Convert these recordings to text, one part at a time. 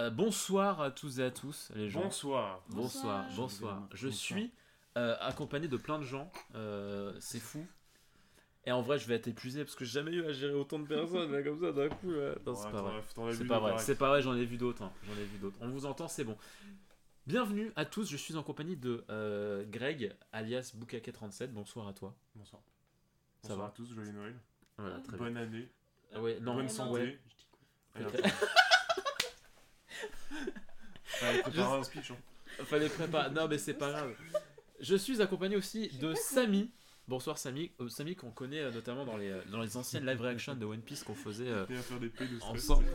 Euh, bonsoir à tous et à tous, les gens. Bonsoir. Bonsoir, Bonsoir. bonsoir. Je Bonsoir. suis euh, accompagné de plein de gens. euh, c'est fou. Et en vrai, je vais être épuisé parce que j'ai jamais eu à gérer autant de personnes là, comme ça d'un coup. là. Non, c'est pas vrai. C'est pas vrai. C'est pas vrai. J'en ai vu d'autres. hein. J'en ai vu d'autres. On vous entend, c'est bon. Bienvenue à tous. Je suis en compagnie de euh, Greg, alias Boukake37. Bonsoir à toi. Bonsoir. Ça Bonsoir va à tous, joyeux Noël. Voilà, très bien. Bonne année. Ah ouais, non, bonne santé. ouais. Fallait préparer un speech. hein. Fallait préparer. Non, mais c'est pas grave. Je suis accompagné aussi de Samy. Bonsoir Samy. Euh, Samy qu'on connaît euh, notamment dans les, euh, dans les anciennes live reactions de One Piece qu'on faisait euh, ensemble.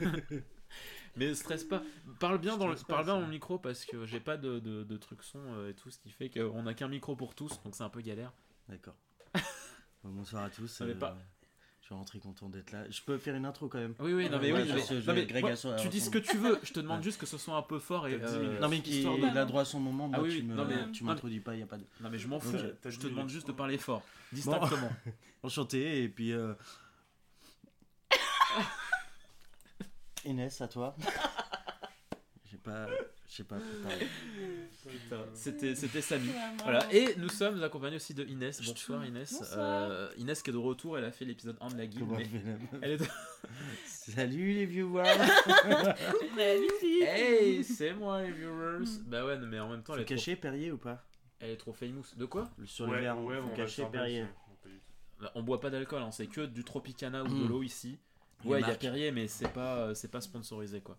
Mais stresse pas. Parle bien, dans le, Stresse pas, parle bien ça. dans le micro parce que j'ai pas de, de, de trucs son euh, et tout, ce qui fait qu'on a qu'un micro pour tous, donc c'est un peu galère. D'accord. Bon, bonsoir à tous. Euh, Je suis rentré content d'être là. Je peux faire une intro quand même. Oui, oui, non mais oui. moi, tu dis ce que tu veux. Je te demande juste que ce soit un peu fort et. Euh. Non mais qui histoire de- il a droit à son moment. Moi, Ah oui, tu me- non, mais- tu m'introduis pas, il y a pas de. Non mais je m'en fous. Je te demande juste de parler fort, distinctement. Enchanté et puis. euh, Inès, à toi. J'ai pas, j'ai pas préparé. Putain, C'était c'était Samy. Voilà, et nous sommes accompagnés aussi de Inès. Je Bonsoir Inès. Bonsoir. Euh, Inès qui est de retour, elle a fait l'épisode 1 de la. Comment mais je elle est de... Salut les viewers. Hey, c'est moi les viewers. Bah ouais, mais en même temps, elle est, trop... cacher Perrier ou pas elle est trop famous. De quoi Sur Ouais, le verre, ouais, on bien, Perrier. pas. Bah, On boit pas d'alcool, hein, c'est que du Tropicana ou de Mm. l'eau ici. Ouais, il y a. Perrier, mais c'est pas, euh, c'est pas sponsorisé quoi.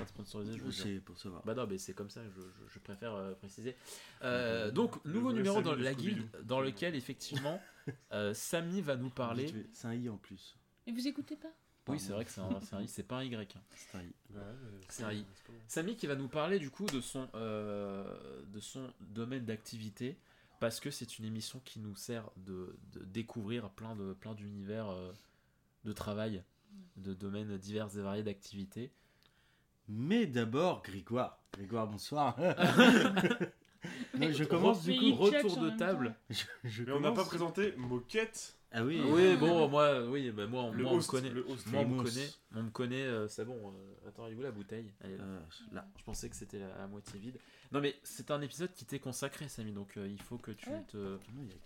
C'est pas sponsorisé, je. C'est pour savoir. Bah non, mais c'est comme ça, je, je- je préfère euh, préciser. Euh, donc, nouveau numéro Samy dans la guilde, dans lequel effectivement euh, Samy va nous parler. C'est un i en plus. Et vous écoutez pas? Oui, c'est vrai que c'est un, c'est un I, c'est pas un Y. hein. C'est un i. Ouais, C'est un i. Samy qui va nous parler du coup de son, euh, de son domaine d'activité parce que c'est une émission qui nous sert de, de découvrir plein de plein d'univers euh, de travail, de domaines divers et variés d'activités. Mais d'abord, Grégoire. Grégoire, bonsoir. Non, je commence du coup. Retour de table. Je, je Mais on n'a pas présenté Moquette. Ah oui. Oui, bon, moi, oui, bah, moi, Le moi, on me connaît. Le host. Moi, on me connaît, on me connaît, euh, c'est bon. euh, attends, est où la bouteille? Elle est là. Euh, là. Je pensais que c'était à moitié vide. Non, mais c'est un épisode qui t'est consacré, Samy, donc euh, il faut que tu Ouais. te. Non, il y a-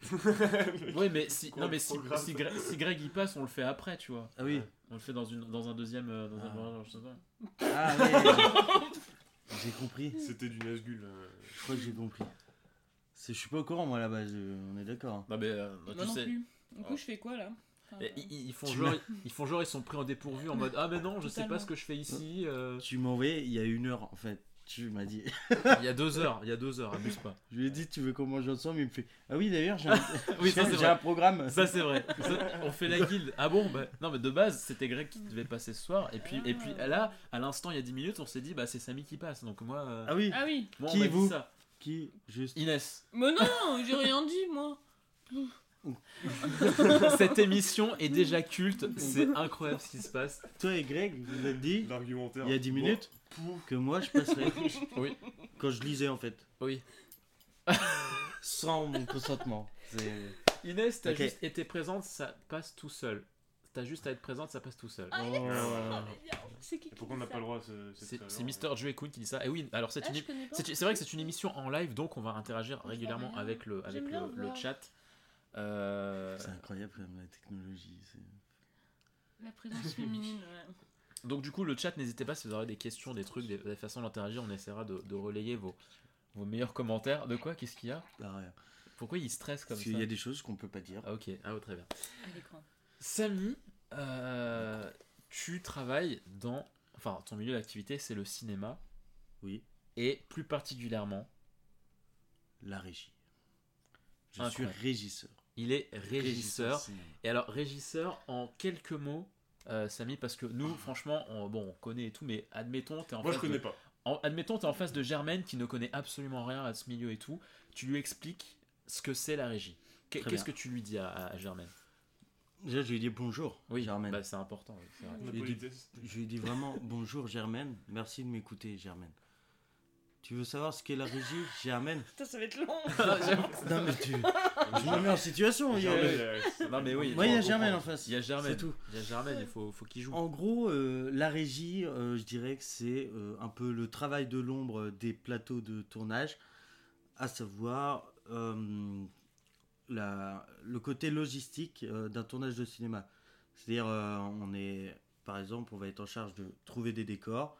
Oui, mais si, non, mais si, si, Greg, si Greg y passe, on le fait après, tu vois. Ah oui. On le fait dans, une, dans un deuxième. euh, Dans Ah. un, je sais pas. Ah j'ai compris. C'était du Nazgul. euh. Je crois que j'ai compris. C'est- Je suis pas au courant moi là-bas. je- On est d'accord. hein. Non, mais euh, Moi tu non sais. plus. Du coup, je fais quoi là? Enfin, et Ils, ils font Tu genre, ils font genre, ils sont pris en dépourvu en mode Ah, mais non, je sais pas Totalement. ce que je fais ici. euh. Tu m'as envoyé il y a une heure en fait. Tu m'as dit. Il y a deux heures, il y a deux heures, abuse pas. Je lui ai dit tu veux qu'on mange ensemble? Il me fait ah oui d'ailleurs j'ai un... Oui, programme. Ça c'est vrai. Ça, on fait la guilde. Ah bon bah non mais de base c'était Greg qui devait passer ce soir et puis et puis là à l'instant il y a 10 minutes on s'est dit bah c'est Samy qui passe donc moi euh, Ah oui. Ah oui. moi, qui m'a dit vous? ça. Qui juste? Inès. Mais non, j'ai rien dit moi. Cette émission est déjà culte, c'est incroyable ce qui se passe. Toi et Greg vous avez dit L'argumentaire. il y a 10 Bon, minutes. Que moi je passerais. Oui. Quand je lisais en fait. Oui. Sans mon consentement. Inès t'as juste été présente ça passe tout seul. T'as juste à être présente ça passe tout seul. Oh. C'est qui Et qui pourquoi on n'a pas le droit c'est- C'est Mister Joe Queen qui dit ça. Et oui alors c'est Ah, une. C'est vrai que c'est une émission en live, donc on va interagir je régulièrement avec le, avec le, le chat. Euh, C'est incroyable quand même la technologie. La présence féminine. ouais. Donc du coup, le chat, n'hésitez pas si vous aurez des questions, des trucs, des, des façons d'interagir, on essaiera de, de relayer vos, vos meilleurs commentaires. De quoi? Qu'est-ce qu'il y a? Ah, rien. Pourquoi il stresse comme Parce ça? qu'il y a des choses qu'on peut pas dire. Ah ok, ah, oh, très bien. Samy, euh, tu travailles dans... Enfin, ton milieu d'activité, c'est le cinéma, Oui. et plus particulièrement, La régie. Je Incroyable. suis régisseur. il est régisseur. Et alors, régisseur, en quelques mots, euh, Samy, parce que nous, franchement, on, bon, on connaît et tout, mais admettons, t'es en Moi je face de- connais pas. en- admettons, t'es en face de Germaine qui ne connaît absolument rien à ce milieu et tout. Tu lui expliques ce que c'est la régie. Qu'est-ce que tu lui dis à, à Germaine Déjà, je lui ai dit bonjour, Oui, Germaine. bah, c'est important. oui, Je lui ai dit- politesse. Je lui ai dit vraiment bonjour, Germaine. Merci de m'écouter, Germaine. Tu veux savoir ce qu'est la régie Germaine Putain, ça va être long. Non mais tu... Je me mets en situation. il y a- Germaine, euh, Non, mais oui. Moi, il y a faut Germaine en face. Il y a Germaine. C'est tout. Il y a Germaine, il faut, faut qu'il joue. En gros, euh, la régie, euh, je dirais que c'est euh, un peu le travail de l'ombre des plateaux de tournage, à savoir euh, la- le côté logistique euh, d'un tournage de cinéma. C'est-à-dire, euh, on est, par exemple, on va être en charge de trouver des décors,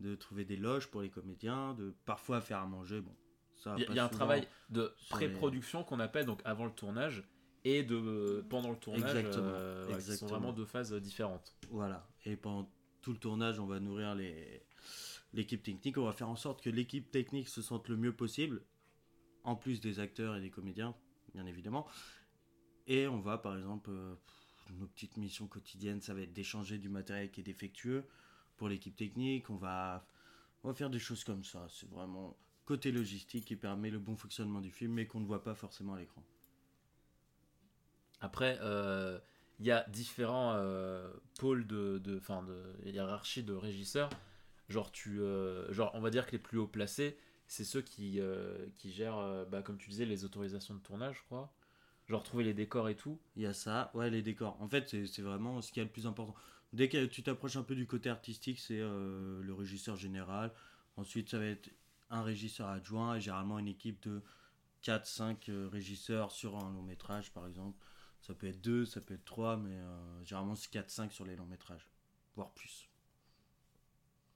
de trouver des loges pour les comédiens, de parfois faire à manger. Bon, ça. Il y a, y un travail de les- pré-production qu'on appelle donc avant le tournage et de pendant le tournage. Exactement, euh, ouais, qui sont vraiment deux phases différentes. Voilà. Et pendant tout le tournage, on va nourrir les l'équipe technique. On va faire en sorte que l'équipe technique se sente le mieux possible, en plus des acteurs et des comédiens, bien évidemment. Et on va, par exemple, euh, nos petites missions quotidiennes, ça va être d'échanger du matériel qui est défectueux pour l'équipe technique. On va, on va faire des choses comme ça. C'est vraiment côté logistique qui permet le bon fonctionnement du film, mais qu'on ne voit pas forcément à l'écran. Après, euh, il y a différents euh, pôles de, de, fin, de hiérarchie de régisseurs. Genre, tu, euh, genre, on va dire que les plus haut placés, c'est ceux qui, euh, qui gèrent, euh, bah, comme tu disais, les autorisations de tournage, je crois. Genre, trouver les décors et tout. Il y a ça, ouais, les décors. En fait, c'est c'est vraiment ce qui est le plus important. Dès que tu t'approches un peu du côté artistique, c'est euh, le régisseur général. Ensuite, ça va être un régisseur adjoint et généralement une équipe de 4-5 régisseurs sur un long métrage, par exemple. Ça peut être 2, ça peut être 3, mais euh, généralement c'est 4-5 sur les longs métrages, voire plus.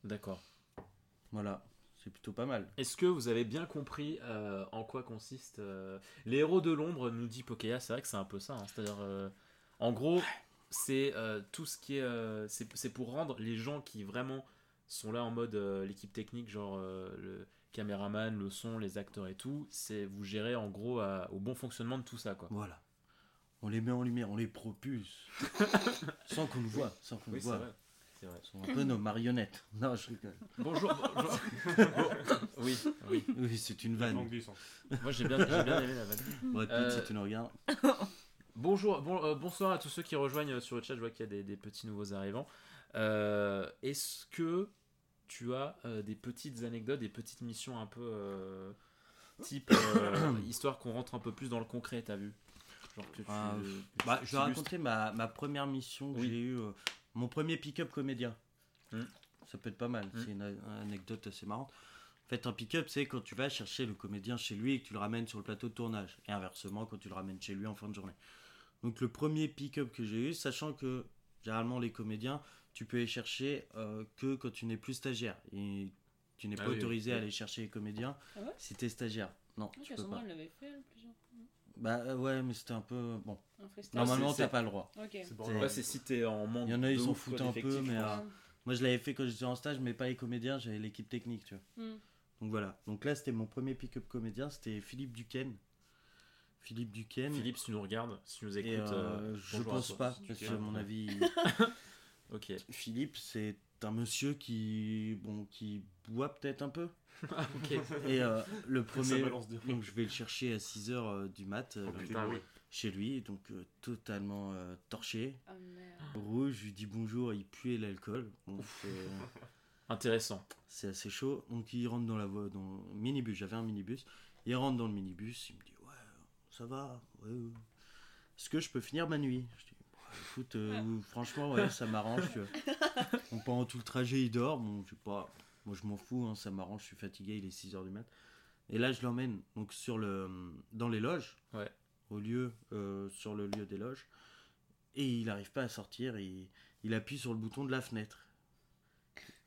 D'accord. Voilà, c'est plutôt pas mal. Est-ce que vous avez bien compris euh, en quoi consiste euh, Les héros de l'ombre nous dit Pokéa, c'est vrai que c'est un peu ça. hein. C'est-à-dire, euh, en gros, c'est euh, tout ce qui est. euh, c'est c'est pour rendre les gens qui vraiment sont là en mode euh, l'équipe technique, genre euh, le caméraman, le son, les acteurs et tout, c'est vous gérez en gros à- au bon fonctionnement de tout ça, quoi. Voilà. On les met en lumière, on les propulse. sans qu'on le voit, sans qu'on Oui, voit. vrai. C'est vrai. Ce sont un peu nos marionnettes. Non, je rigole. Bonjour. bonjour. Bon, oui, oui. Oui, c'est une vanne. Moi j'ai bien, j'ai bien aimé la vanne. Brad Pitt, Euh, si tu nous regardes. Bonjour, bon, euh, bonsoir à tous ceux qui rejoignent sur le chat. Je vois qu'il y a des, des petits nouveaux arrivants. Euh, Est-ce que tu as euh, des petites anecdotes, des petites missions un peu euh, type euh, histoire qu'on rentre un peu plus dans le concret, t'as vu? Genre que tu, Ah, que Bah, tu je vais raconter ma, ma première mission que Oui. j'ai eue, euh, mon premier pick-up comédien. Hmm. Ça peut être pas mal, Hmm. c'est une, a- anecdote assez marrante. En fait, un pick-up, c'est quand tu vas chercher le comédien chez lui et que tu le ramènes sur le plateau de tournage. Et inversement, quand tu le ramènes chez lui en fin de journée. Donc, le premier pick-up que j'ai eu, sachant que généralement, les comédiens, tu peux les chercher euh, que quand tu n'es plus stagiaire. Et tu n'es Ah pas oui, autorisé oui. à aller chercher les comédiens Ah ouais? si tu es stagiaire. Non, Ah, tu peux pas. l'avait fait plusieurs fois. Bah euh, ouais, mais c'était un peu. Bon, Un normalement, t'as pas le droit. Ok. C'est bon. C'est- Ouais, c'est si t'es en manque. Il y en a, ils s'en foutent un peu, mais, euh, Moi, je l'avais fait quand j'étais en stage, mais pas les comédiens, j'avais l'équipe technique, tu vois. Hmm. Donc voilà. Donc là, c'était mon premier pick-up comédien, c'était Philippe Duquesne. Philippe Duquesne. Philippe, si tu nous regardes, si tu nous écoutes. euh, euh, je pense pas, parce que à mon avis, Ok. Philippe, c'est un monsieur qui, bon, qui boit peut-être un peu. ok. Et euh, le premier, donc je vais le chercher à 6h du mat euh, Oh, putain, oui. chez lui, donc euh, totalement euh, torché, Ah merde. rouge. Je lui dis bonjour, il puait l'alcool. Bon, Intéressant. C'est assez chaud. Donc il rentre dans la voie, dans le minibus. J'avais un minibus. Il rentre dans le minibus. Il me dit ça va. Ouais, ouais. Est-ce que je peux finir ma nuit? Je dis Ouais, écoute, euh, franchement ouais, ça m'arrange. tu vois. Donc, pendant tout le trajet, il dort. Bon, je sais pas. Moi je m'en fous. hein, ça m'arrange. Je suis fatigué. Il est 6 h du mat. Et là je l'emmène donc sur le dans les loges. Ouais. Au lieu euh, sur le lieu des loges. Et il n'arrive pas à sortir. Il, il appuie sur le bouton de la fenêtre.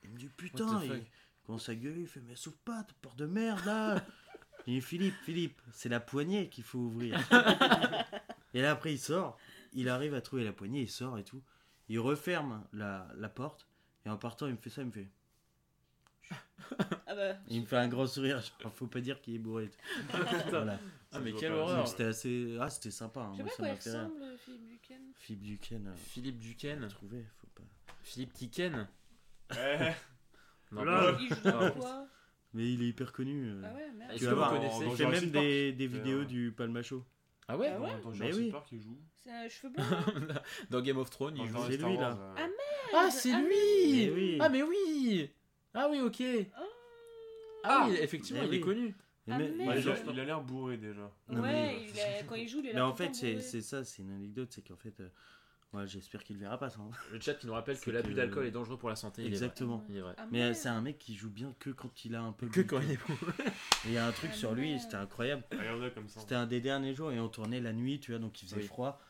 Il me dit putain. Il- commence à gueuler, il fait mais souffle pas, t'as peur de merde là Il dit Philippe, Philippe, c'est la poignée qu'il faut ouvrir. et là après il sort, il arrive à trouver la poignée, il sort et tout. Il referme la, la porte et en partant il me fait ça, il me fait. Ah bah. Il me fait un grand sourire, genre, faut pas dire qu'il est bourré. et tout. voilà. Ah, mais quelle horreur. C'était assez. Ah, c'était sympa. hein, Je sais moi, pas ça quoi il ressemble, Philippe Duquesne. Philippe Duquesne, euh, Philippe Duquesne. trouvé, faut pas. Philippe Tiken. Eh, Non, Là. Il joue dans quoi? Mais il est hyper connu. euh. Ah ouais, merde. Est-ce Tu que vas vous voir, connaissez dans Il fait même des, vidéos du Palma Show. Ah ouais Ah ouais Dans Mais Jurassic oui. Park, il joue. C'est un cheveu blanc Dans Game of Thrones, il Dans joue. Star c'est lui, là. Wars, euh, Ah, Ah, c'est Ah, lui Mais oui. Ah, mais oui Ah oui, ok Ah, oui, effectivement, il est oui. connu. Et Ah, mais- merde. mais Ouais, il, a, il a l'air bourré déjà. Non, ouais, mais- il a- quand il joue, il est Mais en tout le fait, temps c'est bourré. c'est ça, c'est une anecdote, c'est qu'en fait, euh, ouais, j'espère qu'il verra pas ça. hein. Le chat qui nous rappelle que l'abus que- d'alcool est dangereux pour la santé. il est vrai. Exactement. Il est vrai. Ah, Mais c'est un mec qui joue bien que quand il a un peu. Que quand il est il y a un truc Ah, sur lui, c'était incroyable. Ça. C'était un des derniers jours et on tournait la nuit, tu vois, donc il faisait Oui. froid.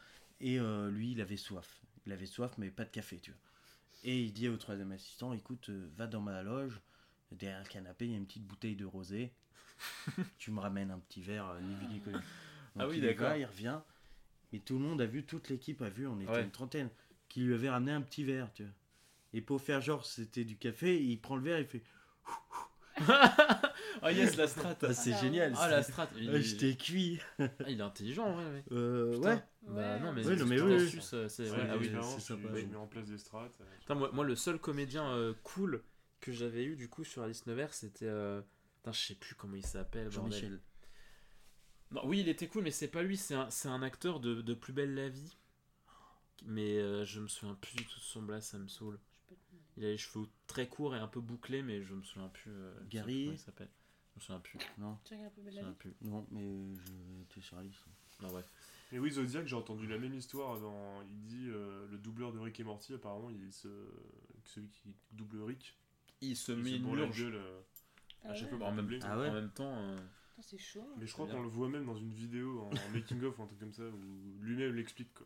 Et euh, lui, il avait soif. Il avait soif, mais pas de café, tu vois. Et il dit au troisième assistant écoute, euh, va dans ma loge, derrière le canapé, il y a une petite bouteille de rosé. tu me ramènes un petit verre, euh, ni vu ni connu. Ah oui, d'accord. va, il revient. Et tout le monde a vu, toute l'équipe a vu, on était Ouais. une trentaine, qui lui avait ramené un petit verre, tu vois. Et pour faire genre c'était du café, il prend le verre, il fait Ah yes, la strat. Ah, c'est Ah, génial. Ah, la strat. Il, Ah, J'étais cuit. Ah, il est intelligent, ouais. ouais. Euh, ouais. Bah non, mais Oui, non, mais c'est oui, oui. euh, c'est vrai. Ah oui. tu mets en place des strats. euh, Putain, moi, moi, le seul comédien euh, cool que j'avais eu du coup sur Alice Nevers, c'était. euh, Putain, je sais plus comment il s'appelle. bordel. Jean-Michel. Non, oui, il était cool, mais c'est pas lui, c'est un, c'est un acteur de, de Plus Belle la Vie. Mais euh, je me souviens plus du tout de son blast, ça me saoule. Il a les cheveux très courts et un peu bouclés, mais je me souviens plus. euh, Gary plus il s'appelle. Je me souviens plus. Non, Tu regardes Belle la vie plus. non, mais je t'es sur Alice. Non, bref. Mais oui, Zodiac, j'ai entendu la même histoire. Dans... Il dit euh, le doubleur de Rick et Morty, apparemment, il se... celui qui double Rick, Il se il met se une la gueule. euh, Ah à chaque fois en même. Ah ouais en même temps. C'est chaud. Mais je crois qu'on le voit même dans une vidéo en, en making-of ou un truc comme ça, où lui-même l'explique. quoi.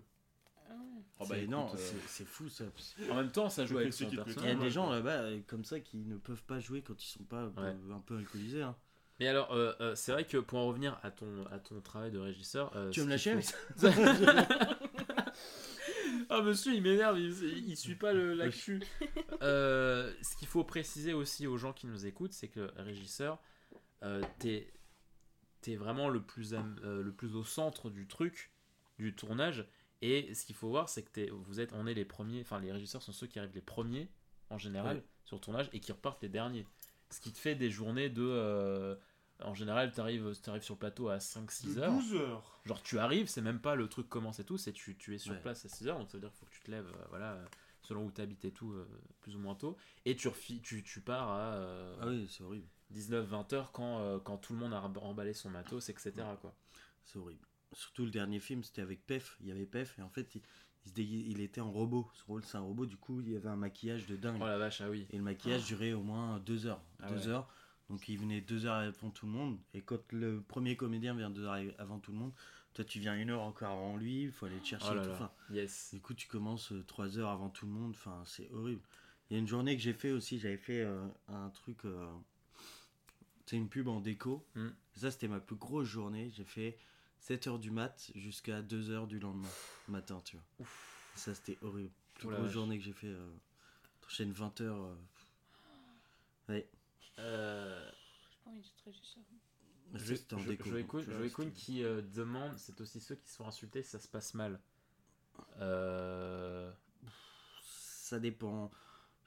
Ah ouais. oh, bah, non, euh, c'est fou ça. En même temps, ça joue avec son met Il y a personnage. Des gens là-bas euh, comme ça qui ne peuvent pas jouer quand ils sont pas euh, Ouais. un peu alcoolisés. hein. Mais alors, euh, euh, c'est vrai que pour en revenir à ton, à ton travail de régisseur. euh, Tu veux me lâcher Ah monsieur, il m'énerve, il, il suit pas le l'actu. Euh, ce qu'il faut préciser aussi aux gens qui nous écoutent, c'est que régisseur, euh, t'es es vraiment le plus, euh, le plus au centre du truc, du tournage. Et ce qu'il faut voir, c'est que t'es- vous êtes, on est les premiers, enfin les régisseurs sont ceux qui arrivent les premiers en général Ouais. sur le tournage et qui repartent les derniers. Ce qui te fait des journées de, euh, en général, t'arrives arrives sur le plateau à 5-6 De heures. 12 heures Genre tu arrives, c'est même pas le truc commence et tout, c'est tu, tu es sur Ouais. place à 6h, donc ça veut dire qu'il faut que tu te lèves, euh, voilà, selon où tu habites et tout, euh, plus ou moins tôt, et tu, refi- tu, tu pars à Ah oui, c'est horrible. 19-20 heures quand, euh, quand tout le monde a emballé son matos, etc. Quoi. C'est horrible. Surtout le dernier film, c'était avec Pef. Il y avait Pef et en fait, il, il se dégui- il était en robot. Ce rôle, c'est un robot. Du coup, il y avait un maquillage de dingue. Oh la vache, ah oui. Et le maquillage durait au moins deux heures. Ah deux ouais. heures. Donc il venait deux heures avant tout le monde. Et quand le premier comédien vient deux heures avant tout le monde, toi tu viens une heure encore avant lui. Il faut aller te chercher. Oh et tout. là. Enfin, Yes. du coup, tu commences euh, trois heures avant tout le monde. Enfin, c'est horrible. Il y a une journée que j'ai fait aussi. J'avais fait euh, un truc. euh, c'est une pub en déco. Mm. Ça, c'était ma plus grosse journée. J'ai fait 7 heures du mat jusqu'à 2 heures du lendemain matin, tu vois. Ça, c'était horrible. Plus Oh la grosse vache. journée que j'ai fait. Euh, enchaîne 20 heures. euh, Ouais. Euh, J'ai pas envie ça, Jo- c'était en déco. Kuhn c'était- qui euh, demande, c'est aussi ceux qui se font insulter si ça se passe mal. Euh, Ça dépend.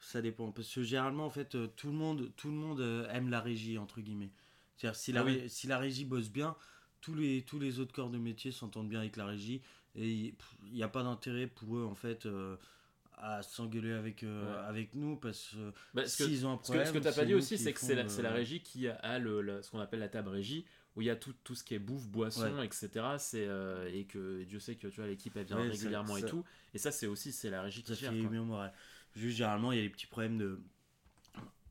Ça dépend. Parce que généralement, en fait, euh, tout le monde, tout le monde euh, aime la régie, entre guillemets. C'est-à-dire, si, la Ah oui. si la régie bosse bien, tous les, tous les autres corps de métier s'entendent bien avec la régie. Et il n'y a pas d'intérêt pour eux, en fait, euh, à s'engueuler avec, euh, Ouais. avec nous. Parce que bah, que, s'ils ont un problème. ce que t'as c'est pas dit aussi, c'est que c'est la, régie qui a le, le- ce qu'on appelle la table régie, où il y a tout, tout ce qui est bouffe, boisson, etc. C'est, euh, et que Dieu sait que tu vois, l'équipe elle vient Ouais, ça- régulièrement et tout. Et ça, c'est aussi c'est la régie qui gère. fait quoi. moral. Juste, généralement, il y a les petits problèmes de.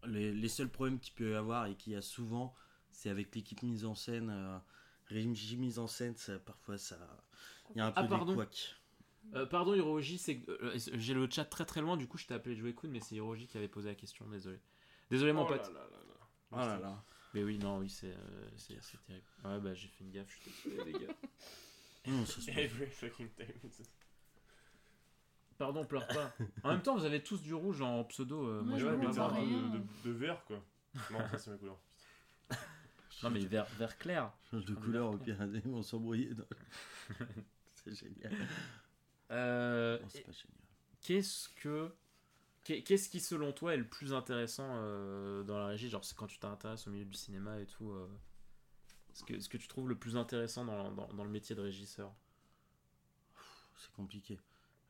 Les, les seuls problèmes qu'il peut y avoir et qu'il y a souvent, c'est avec l'équipe mise en scène. Euh, régie mise en scène, ça, parfois, ça. Il y a un peu Ah, des pardon. couacs. Euh, pardon, Hiroji, c'est euh, j'ai le chat très très loin, du coup je t'ai appelé Joey Kun, mais c'est Hiroji qui avait posé la question, désolé. Désolé mon Oh pote. là là là. Oh là là. Mais oui, non, oui, c'est euh, c'est c'est terrible. Ouais, bah j'ai fait une gaffe, je suis désolé les gars. Every fucking time. Pardon, pleure pas. En même temps, vous avez tous du rouge en pseudo. euh, moi, Ouais, je Ouais, mais t'as un peu de, de, de vert quoi. Non, ça c'est ma couleur. Non, mais vert, vert clair. Change de couleur au pire, ils vont s'embrouiller. dans- c'est génial. Euh, Non, c'est pas génial. Qu'est-ce que. qu'est- Qu'est-ce qui, selon toi, est le plus intéressant euh, dans la régie? Genre, c'est quand tu t'intéresses au milieu du cinéma et tout. euh, ce, que, ce que tu trouves le plus intéressant dans, dans, dans le métier de régisseur? C'est compliqué.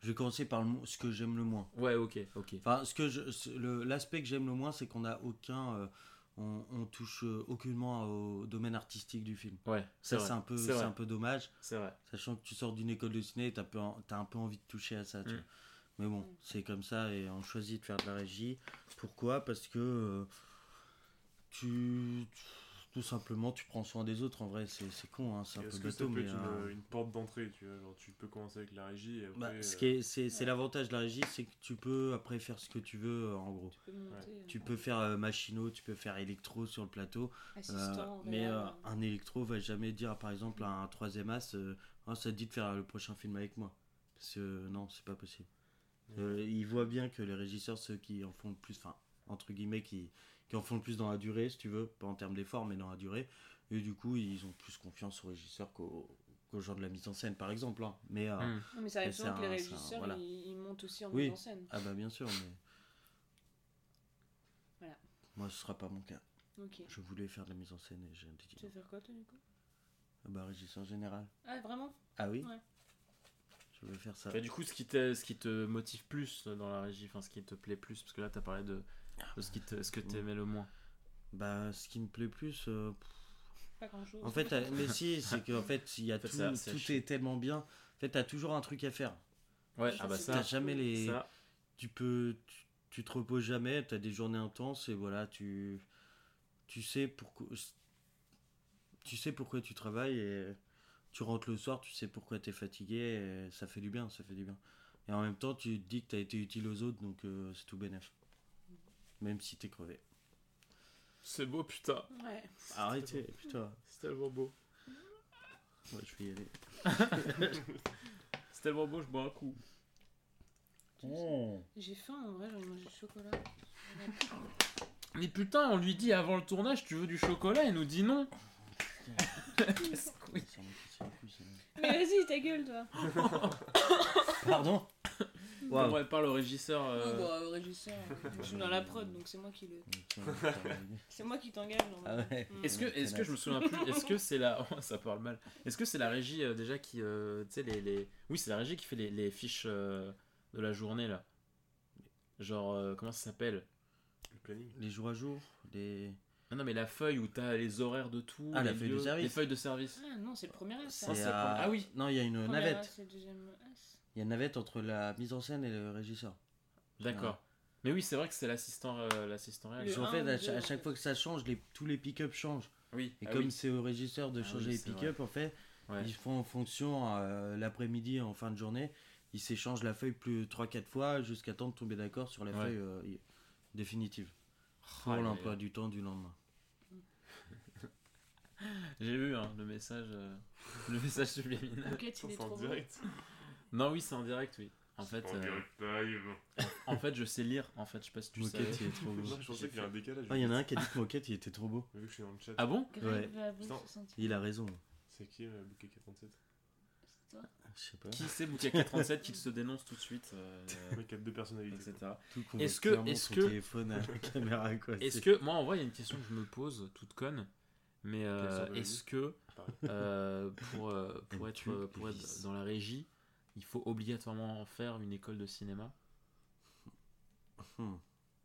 Je vais commencer par le ce que j'aime le moins. Ouais, ok, ok. Enfin, ce que je, l'aspect que j'aime le moins, c'est qu'on n'a aucun, euh, on, on touche euh, aucunement au domaine artistique du film. Ouais, c'est Ça, c'est un, peu, c'est un peu dommage, C'est vrai. sachant que tu sors d'une école de ciné t'as peu- t'as un peu envie de toucher à ça. tu Mm. vois. Mais bon, c'est comme ça et on choisit de faire de la régie. Pourquoi? Parce que euh, tu. Tout simplement, tu prends soin des autres. En vrai, c'est c'est con, hein, c'est un peu peut mais. être euh, une, une porte d'entrée, tu vois Genre, tu peux commencer avec la régie et après. bah, ce euh, qui est, c'est, c'est Ouais. l'avantage de la régie, c'est que tu peux après faire ce que tu veux, euh, en gros. Tu peux monter. euh, Tu peux faire euh, machino, tu peux faire électro sur le plateau, euh, Assistant, mais réal, euh, un électro va jamais dire, par exemple, à un troisième as, euh, Ah, ça te dit de faire le prochain film avec moi. Parce que euh, non, c'est pas possible. Euh, ils voient bien que les régisseurs, ceux qui en font le plus, enfin, entre guillemets, qui, qui en font le plus dans la durée, si tu veux, pas en termes d'effort, mais dans la durée, et du coup, ils ont plus confiance aux régisseurs qu'aux, qu'aux gens de la mise en scène, par exemple. hein. Mais, euh, Hmm. Non, mais ça arrive souvent que les un- un- régisseurs voilà. ils, ils montent aussi en Oui. mise en scène. ah bah bien sûr, mais. Voilà. Moi, ce sera pas mon cas. Ok. Je voulais faire de la mise en scène et j'ai dit Tu veux faire quoi toi du coup? Ah bah, régisseur général. Ah vraiment? Ah oui? Ouais. Je veux faire ça. Et du coup, ce qui, te, ce qui te motive plus dans la régie, enfin ce qui te plaît plus, parce que là, tu as parlé de ce, qui te, ce que tu aimais le moins. Bah, ce qui me plaît plus, euh, Pas grand chose. en fait, mais si, c'est qu'en fait, il y a En fait, tout, ça- ça tout est tellement bien. En fait, t'as toujours un truc à faire. Ouais, ah bah ça, T'as jamais les, ça, tu peux, tu, tu te reposes jamais. T'as des journées intenses et voilà, tu, tu sais pourquoi, tu sais pourquoi tu travailles et tu rentres le soir, tu sais pourquoi t'es fatigué. Et ça fait du bien, ça fait du bien. Et en même temps, tu te dis que t'as été utile aux autres, donc euh, c'est tout bénef. Même si t'es crevé. c'est beau, putain. Ouais. Arrêtez, putain. C'est tellement beau. Ouais, je vais y aller. C'est tellement beau, je bois un coup. J'ai faim en vrai, j'ai envie de manger du chocolat. Mais putain, on lui dit avant le tournage, tu veux du chocolat, il nous dit non. Qu'est-ce que- oui. Mais vas-y, ta gueule toi Pardon? Waouh. Comment elle parle au régisseur euh, bah, au régisseur, je suis dans la prod donc c'est moi qui le. C'est moi qui t'engage. Ah ouais. Mm. Est-ce que, est-ce que je me souviens plus Est-ce que c'est la, oh, ça parle mal. Est-ce que c'est la régie euh, déjà qui, euh, tu sais les, les, oui c'est la régie qui fait les, les fiches euh, de la journée là. Genre euh, comment ça s'appelle? Le planning. Les jours à jour, les... Ah non mais la feuille où t'as les horaires de tout. Ah, la les feuille de service. Les feuilles de service. Ah non, c'est le premier as. ça. c'est c'est le à- premier- ah oui. Non, il y a une navette. as, c'est le deuxième. Il y a une navette entre la mise en scène et le régisseur. D'accord. Mais oui c'est vrai que c'est l'assistant, euh, l'assistant réel. Le Parce qu'en un fait, à, en chaque fois que ça change, les, tous les pick-up changent. Oui. Et ah comme oui. c'est au régisseur de Ah changer oui, les pick-up, en fait, Ouais. ils font en fonction euh, l'après-midi, en fin de journée, ils s'échangent la feuille plus 3-4 fois jusqu'à temps de tomber d'accord sur la Ouais. feuille euh, définitive. Pour Ah, il l'emploi du temps du lendemain. J'ai vu hein, le message, euh, le message subliminal. En beau. direct. Non oui c'est en direct oui. En fait, En euh, direct live. en fait je sais lire. En fait je sais pas si tu savais. Moquette, il est trop beau. Non, je pensais qu'il y a un décalage. Ah, il y en a un qui a dit que Moquette, il était trop beau. Vu que je suis dans le chat. Ah bon? Ouais. Il a raison. C'est qui euh, Bouquet 47 C'est toi Je sais pas. Qui c'est Bouquet 437 qui se dénonce tout de suite, euh, Le mec a deux personnalités. etc. Est-ce que- est-ce que- téléphone à la caméra, quoi. Est-ce C'est- que, moi en vrai, il y a une question que je me pose, toute conne, mais euh, est-ce que euh, pour, pour, être, pour être dans la régie, il faut obligatoirement faire une école de cinéma Hmm.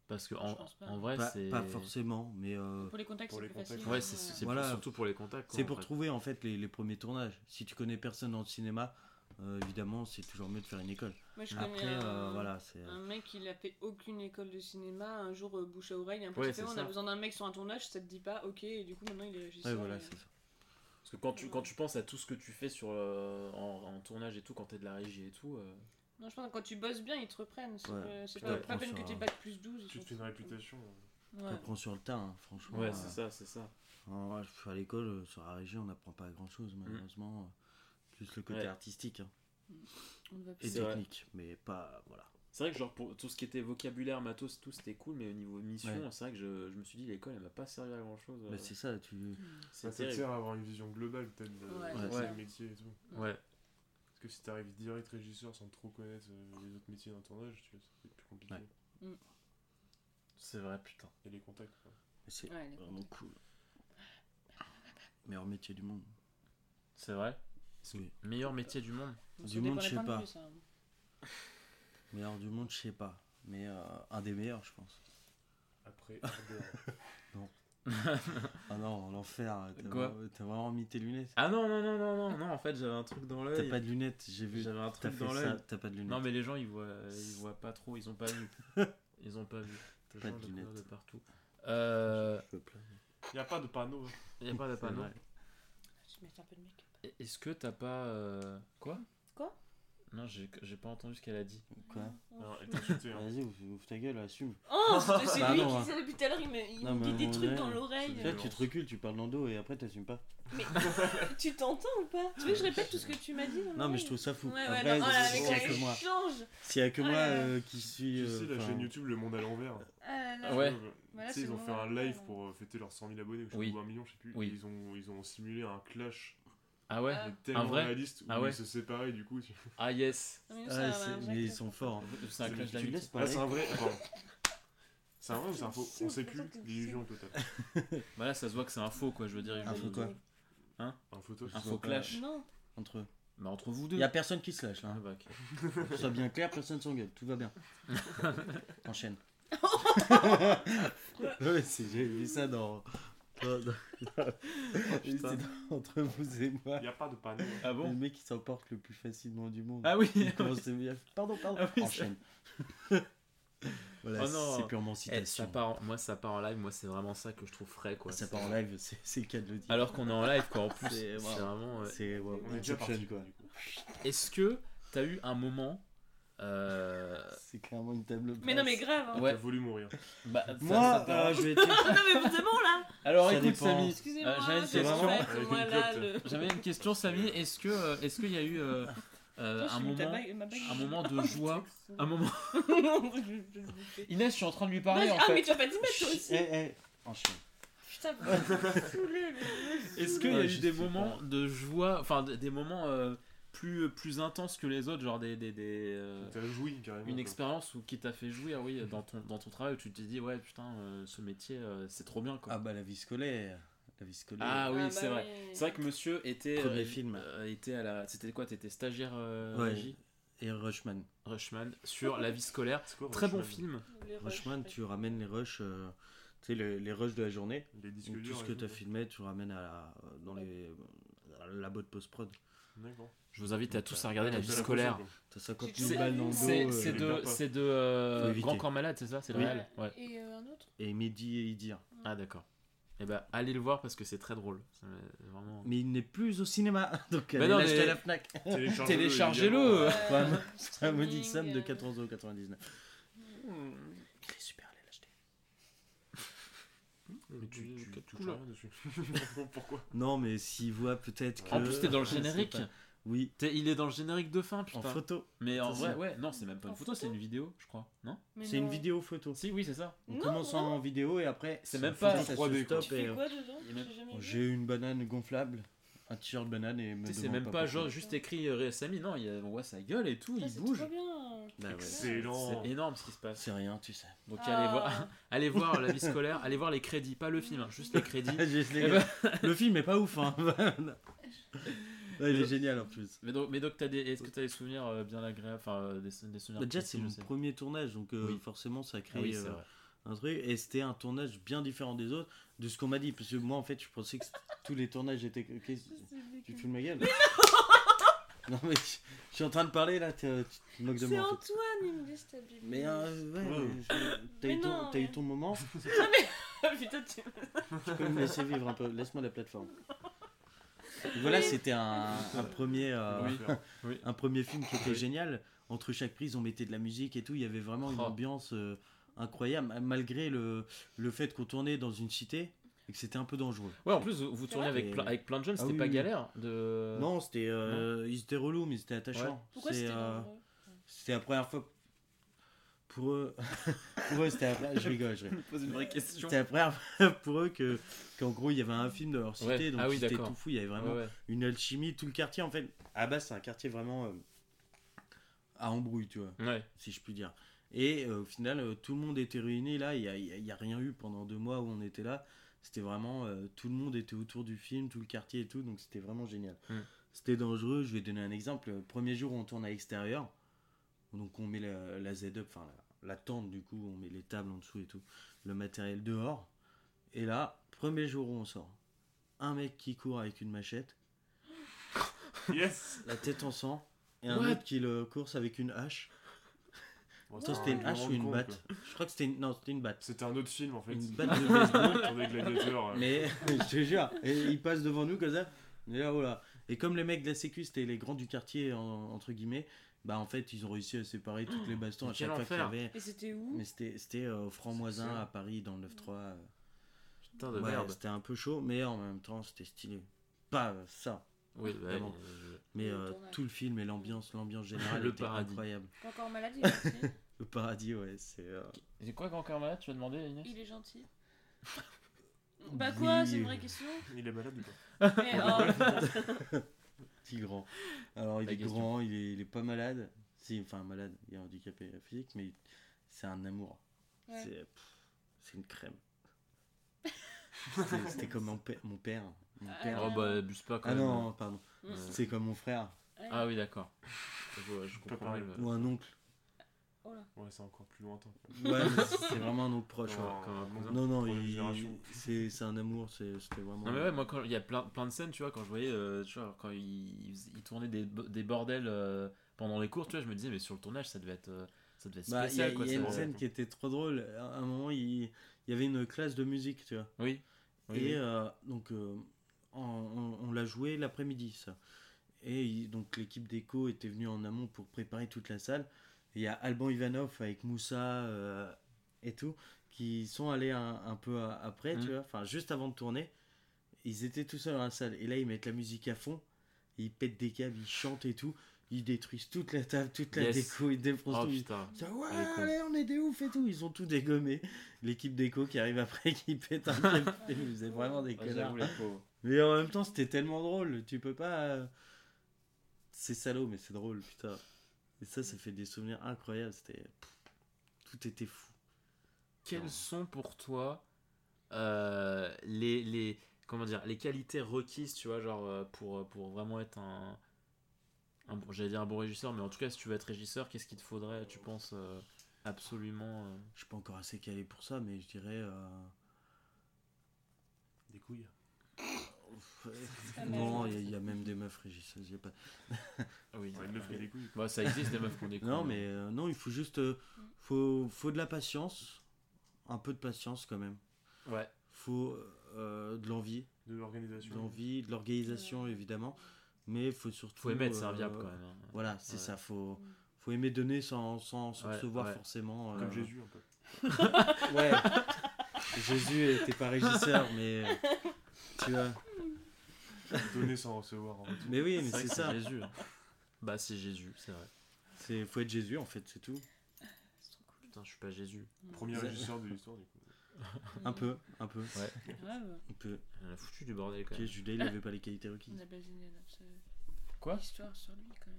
Parce que en, en vrai, Pas, c'est. pas forcément, mais euh, Pour les contacts, Pour c'est les plus contacts. facile. Ouais, c'est Voilà. surtout pour les contacts. quoi, c'est en pour fait. trouver en fait les, les premiers tournages. Si tu connais personne dans le cinéma, euh, évidemment, c'est toujours mieux de faire une école. Moi, je connais Après, un, euh, voilà, c'est. un mec, il a fait aucune école de cinéma. Un jour, euh, bouche à oreille, un peu Ouais, c'est on ça. a besoin d'un mec sur un tournage, ça te dit pas, ok, et du coup, maintenant il est. Ouais, voilà, et- c'est ça. Parce que quand tu, quand tu penses à tout ce que tu fais sur, euh, en, en tournage et tout, quand t'es de la régie et tout. euh, Non, je pense que quand tu bosses bien, ils te reprennent. C'est Ouais. pas- pas peine que tu bac plus 12. ils Tu te fais une réputation. Tu Ouais. apprends sur le tas, hein, franchement. Ouais, euh, c'est ça, c'est ça. en- à l'école, sur la régie, on n'apprend pas grand chose, malheureusement. euh, Plus le côté Ouais. artistique hein, On ne va et vrai. technique, mais pas. Voilà. C'est vrai que genre pour tout ce qui était vocabulaire, matos, tout c'était cool, mais au niveau mission, Ouais. c'est vrai que je, je me suis dit l'école elle m'a pas servi à grand chose. Mais c'est ça, tu. c'est Ça te terrible. sert à avoir une vision globale peut-être de Ouais. métiers et tout. Ouais, Parce que si t'arrives direct régisseur sans trop connaître euh, les autres métiers d'un tournage, tu vois, ça être plus compliqué. Ouais. c'est vrai, putain. Et les contacts. C'est Ouais, vraiment cool. Meilleur métier du monde. C'est vrai? Oui. Meilleur métier du monde? Ça Du monde, je sais pas. vue, ça. Meilleur du monde, je sais pas. Mais euh, un des meilleurs, je pense. Après, Ardeur. Ah non, l'enfer. T'as Quoi vraiment- T'as vraiment mis tes lunettes Ah non, non, non, non, non, non, en fait j'avais un truc dans T'as l'œil. pas de lunettes, j'ai vu. J'avais un T'as truc dans l'œil. t'as pas de lunettes. Non, mais les gens ils voient, ils voient pas trop, ils ont pas vu. Ils ont pas vu. Pas Des de lunettes. de partout. Euh. Y a pas de panneau. Y a pas de panneau. vrai. Je vais mettre un peu de make-up. Est-ce que t'as pas. euh, Quoi? Non, j'ai pas entendu ce qu'elle a dit. Quoi Alors, elle t'a insulté, hein. Vas-y, ouvre, ouvre ta gueule, assume. Oh, c'est Bah lui non, qui hein. sait depuis tout à l'heure, il me, il Non, me mais dit des trucs dans l'oreille. Là, tu te recules, tu parles dans le dos et après t'assumes pas. Mais tu t'entends ou pas? Tu veux que je répète tout ce que tu m'as dit dans Non, mais l'oreille je trouve ça fou. Ouais, ouais, Après, non, oh là, s'il y a avec que la moi, change. s'il y a que Oh moi là là. euh, qui suis. Tu euh, sais, la enfin, chaîne YouTube Le Monde à l'envers. Ah là là. Ouais. Euh, Voilà, tu sais, c'est ils ont le fait un live pour euh, fêter leurs 100 000 abonnés, ou je sais Oui. pas, ou un million, je sais plus. Oui. Ils, ont, ils ont simulé un clash Ah ouais Ah. tellement vrai réaliste où Ah ouais ils se séparaient, du coup. tu- Ah yes mais un vrai mais ils sont forts. hein. C'est un clash d'amitié. Ah, c'est un vrai. C'est un vrai ou c'est un faux? On sait plus. L'illusion totale. Bah là, ça se voit que c'est un faux quoi, je veux dire. Un faux quoi Un photo. Un faux clash. Non. entre eux. Bah entre vous deux. Il y a personne qui se lâche là. Ah hein. bah. Pour soit bien clair, personne s'engueule. Tout va bien. Enchaîne. ouais, j'ai vu ça dans. dans- entre vous et moi. Il n'y a pas de panneau. Ah Le bon mec qui s'emporte le plus facilement du monde. Ah oui Il commence à me dire, Pardon, pardon. Ah oui, Enchaîne. voilà, Oh c'est purement Eh, ça citation. part en- Moi, ça part en live, moi, c'est vraiment ça que je trouve frais quoi. ça part en live, c'est le cas de le dire. Alors qu'on est en live quoi, en plus. C'est- vraiment. euh, c'est ouais, On est déjà parti. quoi. du coup. Est-ce que t'as eu un moment. Euh, C'est clairement une table Mais non, mais grave. hein. Ouais. T'as voulu mourir. Bah, ça- Moi, ça t'a- euh, je vais être. non, mais c'est bon là Alors ça écoute, dépend. Samy, Excusez-moi, Euh, j'avais une question. en une là, clope, le... j'avais une question, Samy. Est-ce que, euh, est-ce qu'il y a eu euh, euh, un moment, bague- ma bague- un moment de joie, un moment. Inès, je suis en train de lui parler en Ah, mais fait. tu vas pas t'y mettre toi Eh, aussi eh. Putain, vous me saoulez, mais- Est-ce qu'il y a eu des moments de joie, enfin des des moments euh, plus plus intenses que les autres, genre des des, des, euh, T'as joui carrément. une expérience ou qui t'a fait jouir, oui, dans ton dans ton travail où tu t'es dit ouais putain euh, ce métier euh, c'est trop bien quoi. Ah bah la vie scolaire. La vie scolaire. Ah oui, Ah, bah c'est vrai. oui. C'est vrai que monsieur était Premier euh, film. euh, était à la c'était quoi T'étais stagiaire euh, Ouais. régie Et Rushman. Rushman sur la vie scolaire. Quoi, Très bon film. Les Rushman, ouais. tu ramènes les rushs, euh, tu sais, les, les rushs de la journée. Les tout ce que tu as filmé, tu ramènes à la- dans les à la boîte post-prod. Je vous invite à tous à regarder la vie scolaire. console, T'as 50 J'ai 000 toujours balles pas dans le vu. dos. C'est euh, c'est de c'est de euh. Grand Corps Malade, c'est ça C'est le Oui. réel Ouais. Et euh, un autre? Et Mehdi et Idir. Ah d'accord. Eh ben allez le voir parce que c'est très drôle. Vraiment. Mais il n'est plus au cinéma. Donc Mais allez non, l'acheter mais- à la Fnac. Téléchargez-le. Téléchargez-le. évidemment. Euh, streaming, modique somme de euh, 14,99€. Il est super, allez l'acheter. Mais tu, tu, touches rien dessus. Pourquoi Non, mais s'il voit peut-être que. En plus t'es dans le générique. Oui, il est dans le générique de fin en putain. photo. Mais en vrai ouais non c'est même pas une En photo, photo c'est une vidéo je crois non? C'est une vidéo photo. Si oui c'est ça. On Non, commence non. en vidéo et après. C'est en même pas ça se 3D, quoi. stoppe Tu et, fais euh, quoi dedans il y a même- J'ai une banane gonflable, un t-shirt banane et me C'est même pas, genre juste écrit euh, Samy non il y a- on voit sa gueule et tout il c'est bouge. trop bien. Bah ouais. C'est énorme ce qui se passe. C'est rien, tu sais. Donc Ah. allez voir allez voir la vie scolaire allez voir les crédits pas le film hein, juste les crédits. Juste les Eh gars, Le film est pas ouf, hein. Ouais, il est génial en plus. Mais donc, mais donc t'as des, est-ce que t'as des souvenirs euh, bien agréables, enfin euh, des, des souvenirs Bah, déjà, c'est mon premier tournage, donc euh, Oui. forcément, ça crée Ah oui, euh, un truc. Et c'était un tournage bien différent des autres, de ce qu'on m'a dit. Parce que moi, en fait, je pensais que tous les tournages étaient. Ok, tu te fous de ma gueule Non, mais je, je suis en train de parler là, tu te moques de C'est moi. en fait. Antoine, il me déstabilise. Mais euh, ouais, t'as eu, ton- non, t'as eu mais- ton moment, Putain, tu... tu peux me laisser vivre un peu. Laisse-moi la plateforme. Voilà, c'était un, un premier. euh, Oui. un premier film qui était Oui. génial. Entre chaque prise, on mettait de la musique et tout. Il y avait vraiment une Oh. ambiance euh, incroyable, malgré le, le fait qu'on tournait dans une cité et que c'était un peu dangereux. Ouais, en plus, vous, vous tournez avec, avec plein de jeunes, Ah c'était oui, pas oui. galère de. non, c'était, euh, ils étaient relous, mais ils étaient attachants. Ouais. Pourquoi c'était euh, c'était la première fois. Pour eux, pour eux c'était la... je rigole, je rigole. pose une vraie question. C'était la première fois pour eux que qu'en gros il y avait un film de leur cité, Ouais. donc Ah oui, c'était d'accord. tout fou. Il y avait vraiment Ouais, ouais. une alchimie, tout le quartier en fait. À la base, c'est un quartier vraiment euh, à embrouille, tu vois. Ouais. si je puis dire. Et euh, au final, euh, tout le monde était réuni là. Il n'y a, il y a- il y a rien eu pendant deux mois où on était là. C'était vraiment. euh, tout le monde était autour du film, tout le quartier et tout. Donc c'était vraiment génial. Mm. C'était dangereux. Je vais donner un exemple. Le premier jour où on tourne à l'extérieur, donc on met la, la Z-Up, enfin la, la tente du coup, on met les tables en dessous et tout, le matériel dehors. Et là, premier jour où on sort, un mec qui court avec une machette, Yes la tête en sang, et un What? autre qui le course avec une hache. Bon, ça, c'était on une hache ou une batte. Je crois que c'était une... Non, c'était une batte. C'était un autre film en fait. Une batte de baseball. Euh. Mais je te jure, et il passe devant nous comme ça. Et là, voilà. Et comme les mecs de la Sécu, c'était les grands du quartier, en- entre guillemets, bah en fait, ils ont réussi à séparer toutes les bastons à chaque fois qu'il y avait. Et c'était où? Mais c'était c'était, euh, au Franc-Moisin à Paris dans le 9-3. euh. Putain de Ouais, merde. c'était un peu chaud, mais en même temps, c'était stylé. Pas ça, Oui, bah, Vraiment. euh, mais euh, tout le film et l'ambiance, l'ambiance générale Le était paradis. incroyable. Encore malade, il est gentil. Le paradis, ouais, c'est. euh, C'est quoi encore malade Tu vas demander Inès Il est gentil. Bah quoi, Oui. c'est une vraie question. Il est malade ou pas Mais, oh, petit grand. Alors, il La est question. grand, il est, il est pas malade. Si, enfin, malade, il est handicapé physique, mais c'est un amour. Ouais. C'est une crème. C'était- C'était comme mon père. Mon père. Mon Ah, père. Oh bah abuse pas quand Ah même. non, pardon. Mm. C'est comme mon frère. Ah oui, d'accord. Je, comprends ou un oncle. Oh là. Ouais, c'est encore plus lointain. Ouais, mais c'est vraiment un oncle proche. Non, ouais. comme un cousin. Non, non, Troisième il- génération. c'est c'est un amour, c'est- c'était vraiment. Non mais ouais, moi quand il y a plein, plein de scènes, tu vois, quand je voyais, euh, tu vois, quand il, il tournait des, bo- des bordels euh, pendant les cours, tu vois, je me disais mais sur le tournage ça devait être, euh, ça devait être Bah, il y a, spécial quoi. il y a ça- une scène qui était trop drôle. À un moment, il, il y avait une classe de musique, tu vois. Oui. Oui, et oui. euh, donc, euh, on, on- on l'a joué l'après-midi, ça. Et donc, l'équipe d'écho était venue en amont pour préparer toute la salle. Il y a Alban Ivanov avec Moussa euh, et tout, qui sont allés un, un peu après, tu vois, enfin, juste avant de tourner. Ils étaient tout seuls dans la salle. Et là, ils mettent la musique à fond. Ils pètent des câbles, ils chantent et tout. Ils détruisent toute la table, toute la Yes. déco, ils défoncent Oh tout. Ils- putain. ouais, Elle est con. allez, on est des ouf et tout. Ils ont tout dégommé. L'équipe d'écho qui arrive après, qui pète un câble. Ils faisaient vraiment des Ah, connards. Mais en même temps, c'était tellement drôle. Tu peux pas. euh, C'est salaud, mais c'est drôle, putain. Et ça, ça fait des souvenirs incroyables. C'était. Tout était fou. Quelles sont pour toi euh, les, les comment dire les qualités requises, tu vois, genre euh, pour pour vraiment être un, un bon- j'allais dire un bon régisseur, mais en tout cas si tu veux être régisseur, qu'est-ce qu'il te faudrait, tu penses euh, absolument euh, Je suis pas encore assez calé pour ça, mais je dirais. euh, Des couilles. Non, il y, a- il y a même des meufs régisseuses. il y a pas... ah oui. Ouais, une meuf qui a des couilles. Bah, ça existe des meufs qui ont des Non, couilles. mais euh, non, il faut juste. euh, faut, faut de la patience. Un peu de patience quand même. ouais. faut euh, de l'envie, De de l'organisation. l'envie, de l'organisation évidemment, mais faut surtout. Faut aimer être euh, serviable quand même. hein. Voilà, c'est Ouais. ça. Faut, faut aimer donner sans, sans, sans Ouais, recevoir ouais. forcément. euh, Comme Jésus un peu. Ouais. Jésus était pas régisseur, mais euh, tu vois. Donner sans recevoir. en retour. Mais oui, mais c'est ça. Jésus. hein. Bah c'est Jésus, c'est vrai. C'est faut être Jésus en fait, c'est tout. C'est trop cool. Putain, je suis pas Jésus. Premier régisseur de l'histoire du coup. Un peu, un peu, Ouais, un peu. On a foutu du bordel quand Ok, même. Judas, il avait pas les qualités requises. on a basiné là. Quoi? Histoire sur lui quand même.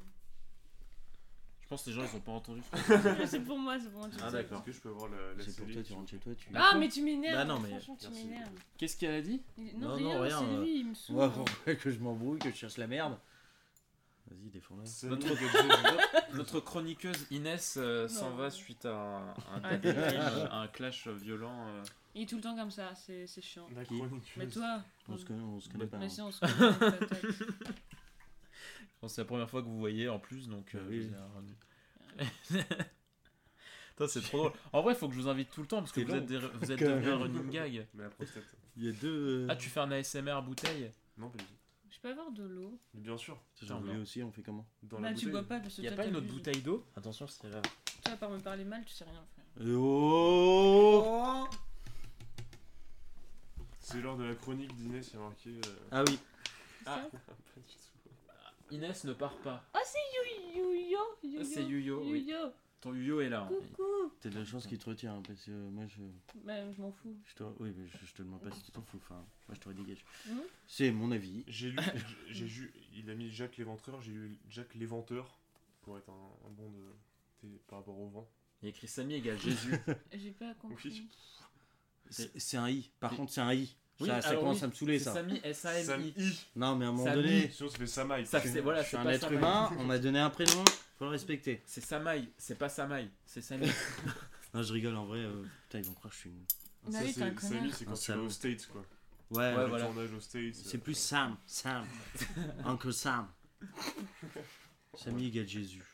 Je pense que les gens ils ont pas entendu. c'est pour moi, c'est pour moi. Ah, d'accord. Est-ce que je peux avoir la, la C'est pour toi, tu rentres chez toi, tu. Ah, mais tu m'énerves. Bah non, mais- Franchement, tu Merci. m'énerves. Qu'est-ce qu'elle a dit? Non, Non, rien, rien, c'est euh, lui, il me saoule. Ouais, que je m'embrouille, que je cherche la merde. Vas-y, défends-la. Notre- chroniqueuse Inès euh, s'en va suite à un, un, Ah, euh, un clash violent. euh. Il est tout le temps comme ça, c'est c'est chiant. La Qui? chronique. Mais toi, On se connaît, on se connaît pas. mais hein. si on se connaît, c'est la première fois que vous voyez en plus, donc euh, Oui. vous avez un- Putain, c'est trop drôle. En vrai, il faut que je vous invite tout le temps parce que C'est vous long. êtes, des- vous êtes Quand devenus un running gag. Mais la prostate. Il y a deux. euh, Ah, tu fais un ASMR bouteille Non, pas du tout. Je peux avoir de l'eau Mais bien sûr. J'en voulais aussi, on fait comment Dans Bah, la tu bois pas parce que Il y a pas une autre bouteille d'eau Attention, c'est là. Toi, à part me parler mal, tu sais rien faire. Oh C'est lors de la chronique y a marqué. euh, Ah oui, Ah. Ça pas du tout. Inès ne part pas. Oh, c'est Yuyo Yuyo Ah, c'est Yuyo, oui. Yuyo Ton yo est là. hein. Coucou t'as de la chance qu'il te retient, hein, parce que moi je. Bah, je m'en fous. je te... Oui, mais je, je te demande pas si tu t'en fous, enfin, moi je t'aurais dégagé. Mhm. C'est mon avis. J'ai lu, j'ai lu, il a mis Jacques l'Éventreur, j'ai lu Jacques l'Éventeur pour être un, un bon de, t'es- par rapport au vent. Il y a écrit Samy égale Jésus. J'ai pas compris. C'est un i, par contre c'est un i. Oui, ça ça commence oui, à me saouler C'est ça. Samy S-A-M-I. I. Non, mais à un moment Samy. donné, Sinon, ça fait Samaï. Ça, c'est- voilà, je suis c'est un pas être Samaï. humain, on m'a donné un prénom, faut le respecter. C'est Samaï, c'est pas Samaï, c'est Samy. Non, je rigole en vrai, euh, putain, ils vont croire que je suis une. Ça, oui, c'est Samy, c'est quand tu vas aux States, quoi. Ouais, Ouais, voilà. tournage aux States. c'est euh, plus Sam, Sam. Uncle Sam. Samy égale Jésus.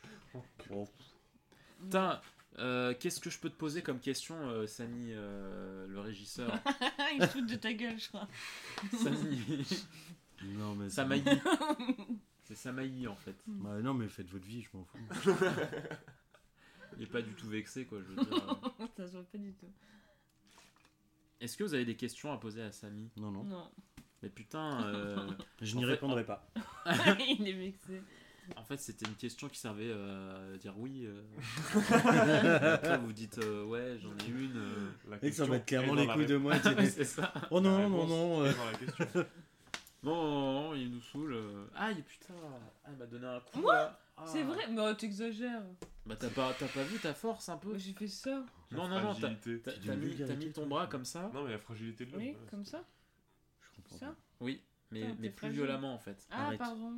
Putain, euh, qu'est-ce que je peux te poser comme question, euh, Samy, euh, le régisseur Il se fout de ta gueule, je crois. Samy. Non, mais c'est- Samaï. C'est Samaï en fait. Bah, non, mais faites votre vie, je m'en fous. Il est pas du tout vexé quoi, je veux dire. Ça se voit pas du tout. Est-ce que vous avez des questions à poser à Samy? Non, non. Non. Mais putain, euh, Je n'y répondrai pas. Il est vexé. En fait c'était une question qui servait euh, à dire oui. euh. Après vous dites euh, ouais j'en ai une. euh. Mec, ça question va être clairement les couilles de moi. c'est ça. oh non, non, non. euh. Non, non, non, il nous saoule. Ah il- putain, ah, il m'a donné un coup. Moi. Ah. C'est vrai, mais oh, t'exagères. Bah t'as pas, t'as pas vu ta force un peu J'ai fait ça. Non, non, non, t'as mis, ton bras comme ça. Non, mais la fragilité de l'homme. Oui, comme ça. Je comprends Ça. Oui, mais, plus violemment en fait. Ah, pardon.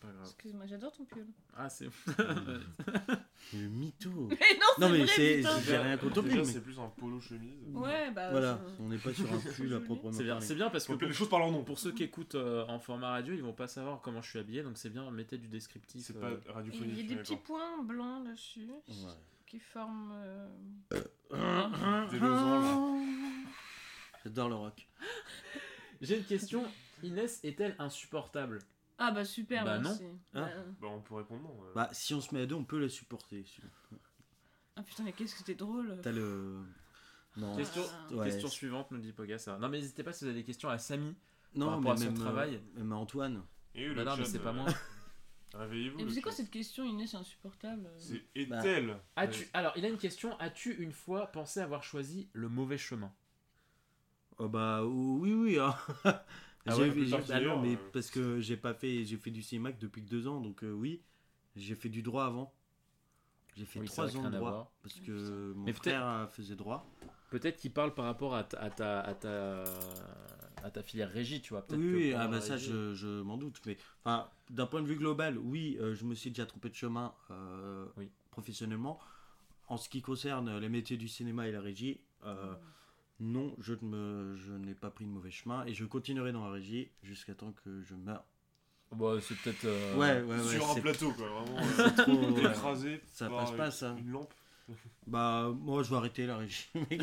C'est pas grave. Excuse-moi, j'adore ton pull. Ah c'est. Le mytho. Mais non, Non, mais c'est. J'ai rien contre lui, c'est plus un polo chemise. Ouais, bah. Voilà, je- on n'est pas sur un pull à proprement parler. c'est bien parce que pour, les choses par leur nom. pour ceux qui écoutent euh, en format radio, ils vont pas savoir comment je suis habillé, donc c'est bien, mettez du descriptif. C'est euh. pas radiophonique. Il y a des petits points blancs dessus Ouais. qui forment. euh. Des losanges. J'adore le rock. J'ai une question. Inès est-elle insupportable? Ah, bah super, Bah, merci. Ah. Bah, Bah, on peut répondre non. euh. Bah, si on se met à deux, on peut la supporter. Ah putain, mais qu'est-ce que c'était drôle. T'as le. Non. Question, Ah. Ouais. question suivante, nous dit Poga ça. Non mais n'hésitez pas si vous avez des questions à Samy. Non, rapport mais à son même, euh, travail. même à Antoine. Et Bah le non mais chat, c'est pas euh, moi. Réveillez-vous. Et le c'est quoi chat. cette question, Inès C'est insupportable? C'est Bah. est-elle As-tu alors il a une question. As-tu une fois pensé avoir choisi le mauvais chemin? Oh bah oui, oui. hein. Ah J'ai- ouais, plus j'ai- tard non, qu'hier, mais euh. parce que j'ai pas fait, j'ai fait du CIMAC depuis que deux ans, donc euh, oui, j'ai fait du droit avant. J'ai fait Oui, trois ans de droit parce que mon Mais frère euh, faisait droit. Peut-être qu'il parle par rapport à ta, à ta, à ta, à ta filière régie, tu vois. peut-être Oui, que oui, ah bah ça régie- je, je m'en doute, mais enfin d'un point de vue global, oui, euh, je me suis déjà trompé de chemin euh, Oui. professionnellement. En ce qui concerne les métiers du cinéma et la régie, euh, non, je ne me, je n'ai pas pris de mauvais chemin et je continuerai dans la régie jusqu'à temps que je meure. Bah, c'est peut-être. euh, Ouais, ouais, ouais. Sur un plateau, quoi. Vraiment. c'est euh, trop. Écrasé. Ça passe pas, ça. Une lampe. Bah, moi, je vais arrêter la régie. mec.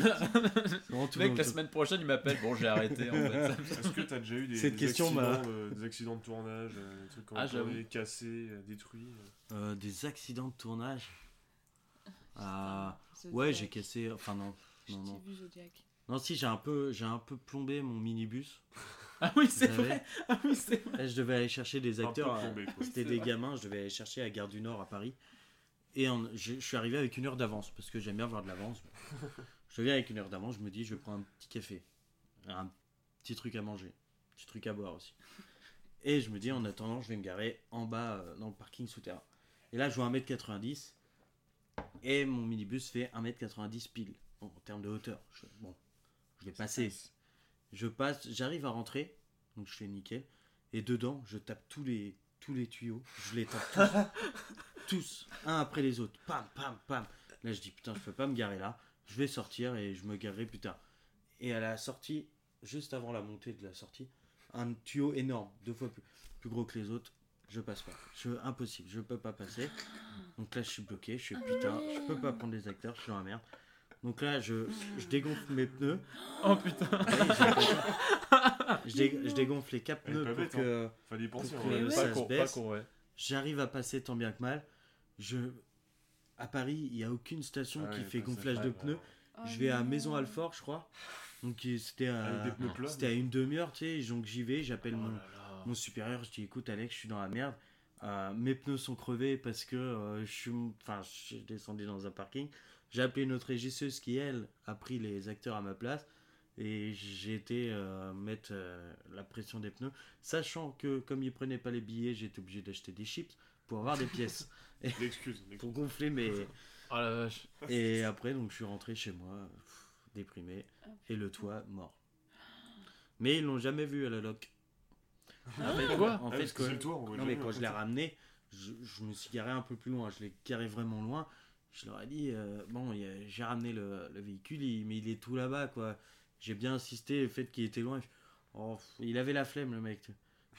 Tout Mec, la semaine prochaine, il m'appelle. Bon, j'ai arrêté en fait. Est-ce que t'as déjà eu des, Cette des question accidents, euh, des accidents de tournage, euh, des trucs ont Ah, cassés, euh, détruits euh. Euh, des accidents de tournage. Ah, ouais, j'ai cassé. Enfin, non. Non, non. vu Zodiac. Non, si, j'ai un peu, j'ai un peu plombé mon minibus. Ah oui, c'est vrai. Ah oui, c'est vrai. Là, je devais aller chercher des acteurs. euh. C'était des gamins, je devais aller chercher à Gare du Nord à Paris. Et en- je, je suis arrivé avec une heure d'avance parce que j'aime bien avoir de l'avance. je viens avec une heure d'avance, je me dis je vais prendre un petit café, un petit truc à manger, un petit truc à boire aussi. Et je me dis en attendant, je vais me garer en bas euh, dans le parking souterrain. Et là, je vois 1m90 et mon minibus fait 1m90 pile Bon, en termes de hauteur. Je- bon, vais passer. Je passe, j'arrive à rentrer, donc je fais nickel. Et dedans, je tape tous les, tous les tuyaux. Je les tape tous, tous, un après les autres. Pam, pam, pam. Là, je dis putain, je peux pas me garer là. Je vais sortir et je me garerai plus tard. Et à la sortie, juste avant la montée de la sortie, un tuyau énorme, deux fois plus, plus gros que les autres. Je passe pas. Je, impossible, je peux pas passer. Donc là, je suis bloqué. Je suis putain, je peux pas prendre les acteurs, je suis dans la merde. Donc là, je, je dégonfle mes pneus. Oh putain. Je, dé- je dégonfle les quatre pneus pour que penser. Pour que ouais. ça Pas se baisse. ouais. j'arrive à passer tant bien que mal. Je... À Paris, il n'y a aucune station Ah qui ouais, fait gonflage de pneus. Oh je vais à non. Maison Alfort, je crois. Donc euh, c'était à... c'était à une demi-heure, tu sais. Donc j'y vais, j'appelle Oh mon, mon supérieur, je dis écoute Alex, je suis dans la merde. Euh, mes pneus sont crevés parce que euh, je suis enfin je suis descendu dans un parking. J'ai appelé notre régisseuse qui elle a pris les acteurs à ma place et j'ai été euh, mettre euh, la pression des pneus, sachant que comme ils prenaient pas les billets, j'étais obligé d'acheter des chips pour avoir des pièces L'excuse. l'excuse. pour gonfler mes Oh la vache. et après donc je suis rentré chez moi pff, déprimé et le toit mort. Mais ils l'ont jamais vu à la loc. Ah, mais quoi? En Ah, fait, parce que quand- c'est le toit, non mais quand en je fait. l'ai ramené, je, je me suis garé un peu plus loin. Je l'ai garé vraiment loin. Je leur ai dit, euh, bon, j'ai ramené le, le véhicule, il- mais il est tout là-bas, quoi. J'ai bien insisté le fait qu'il était loin. Oh, pff, il avait la flemme, le mec.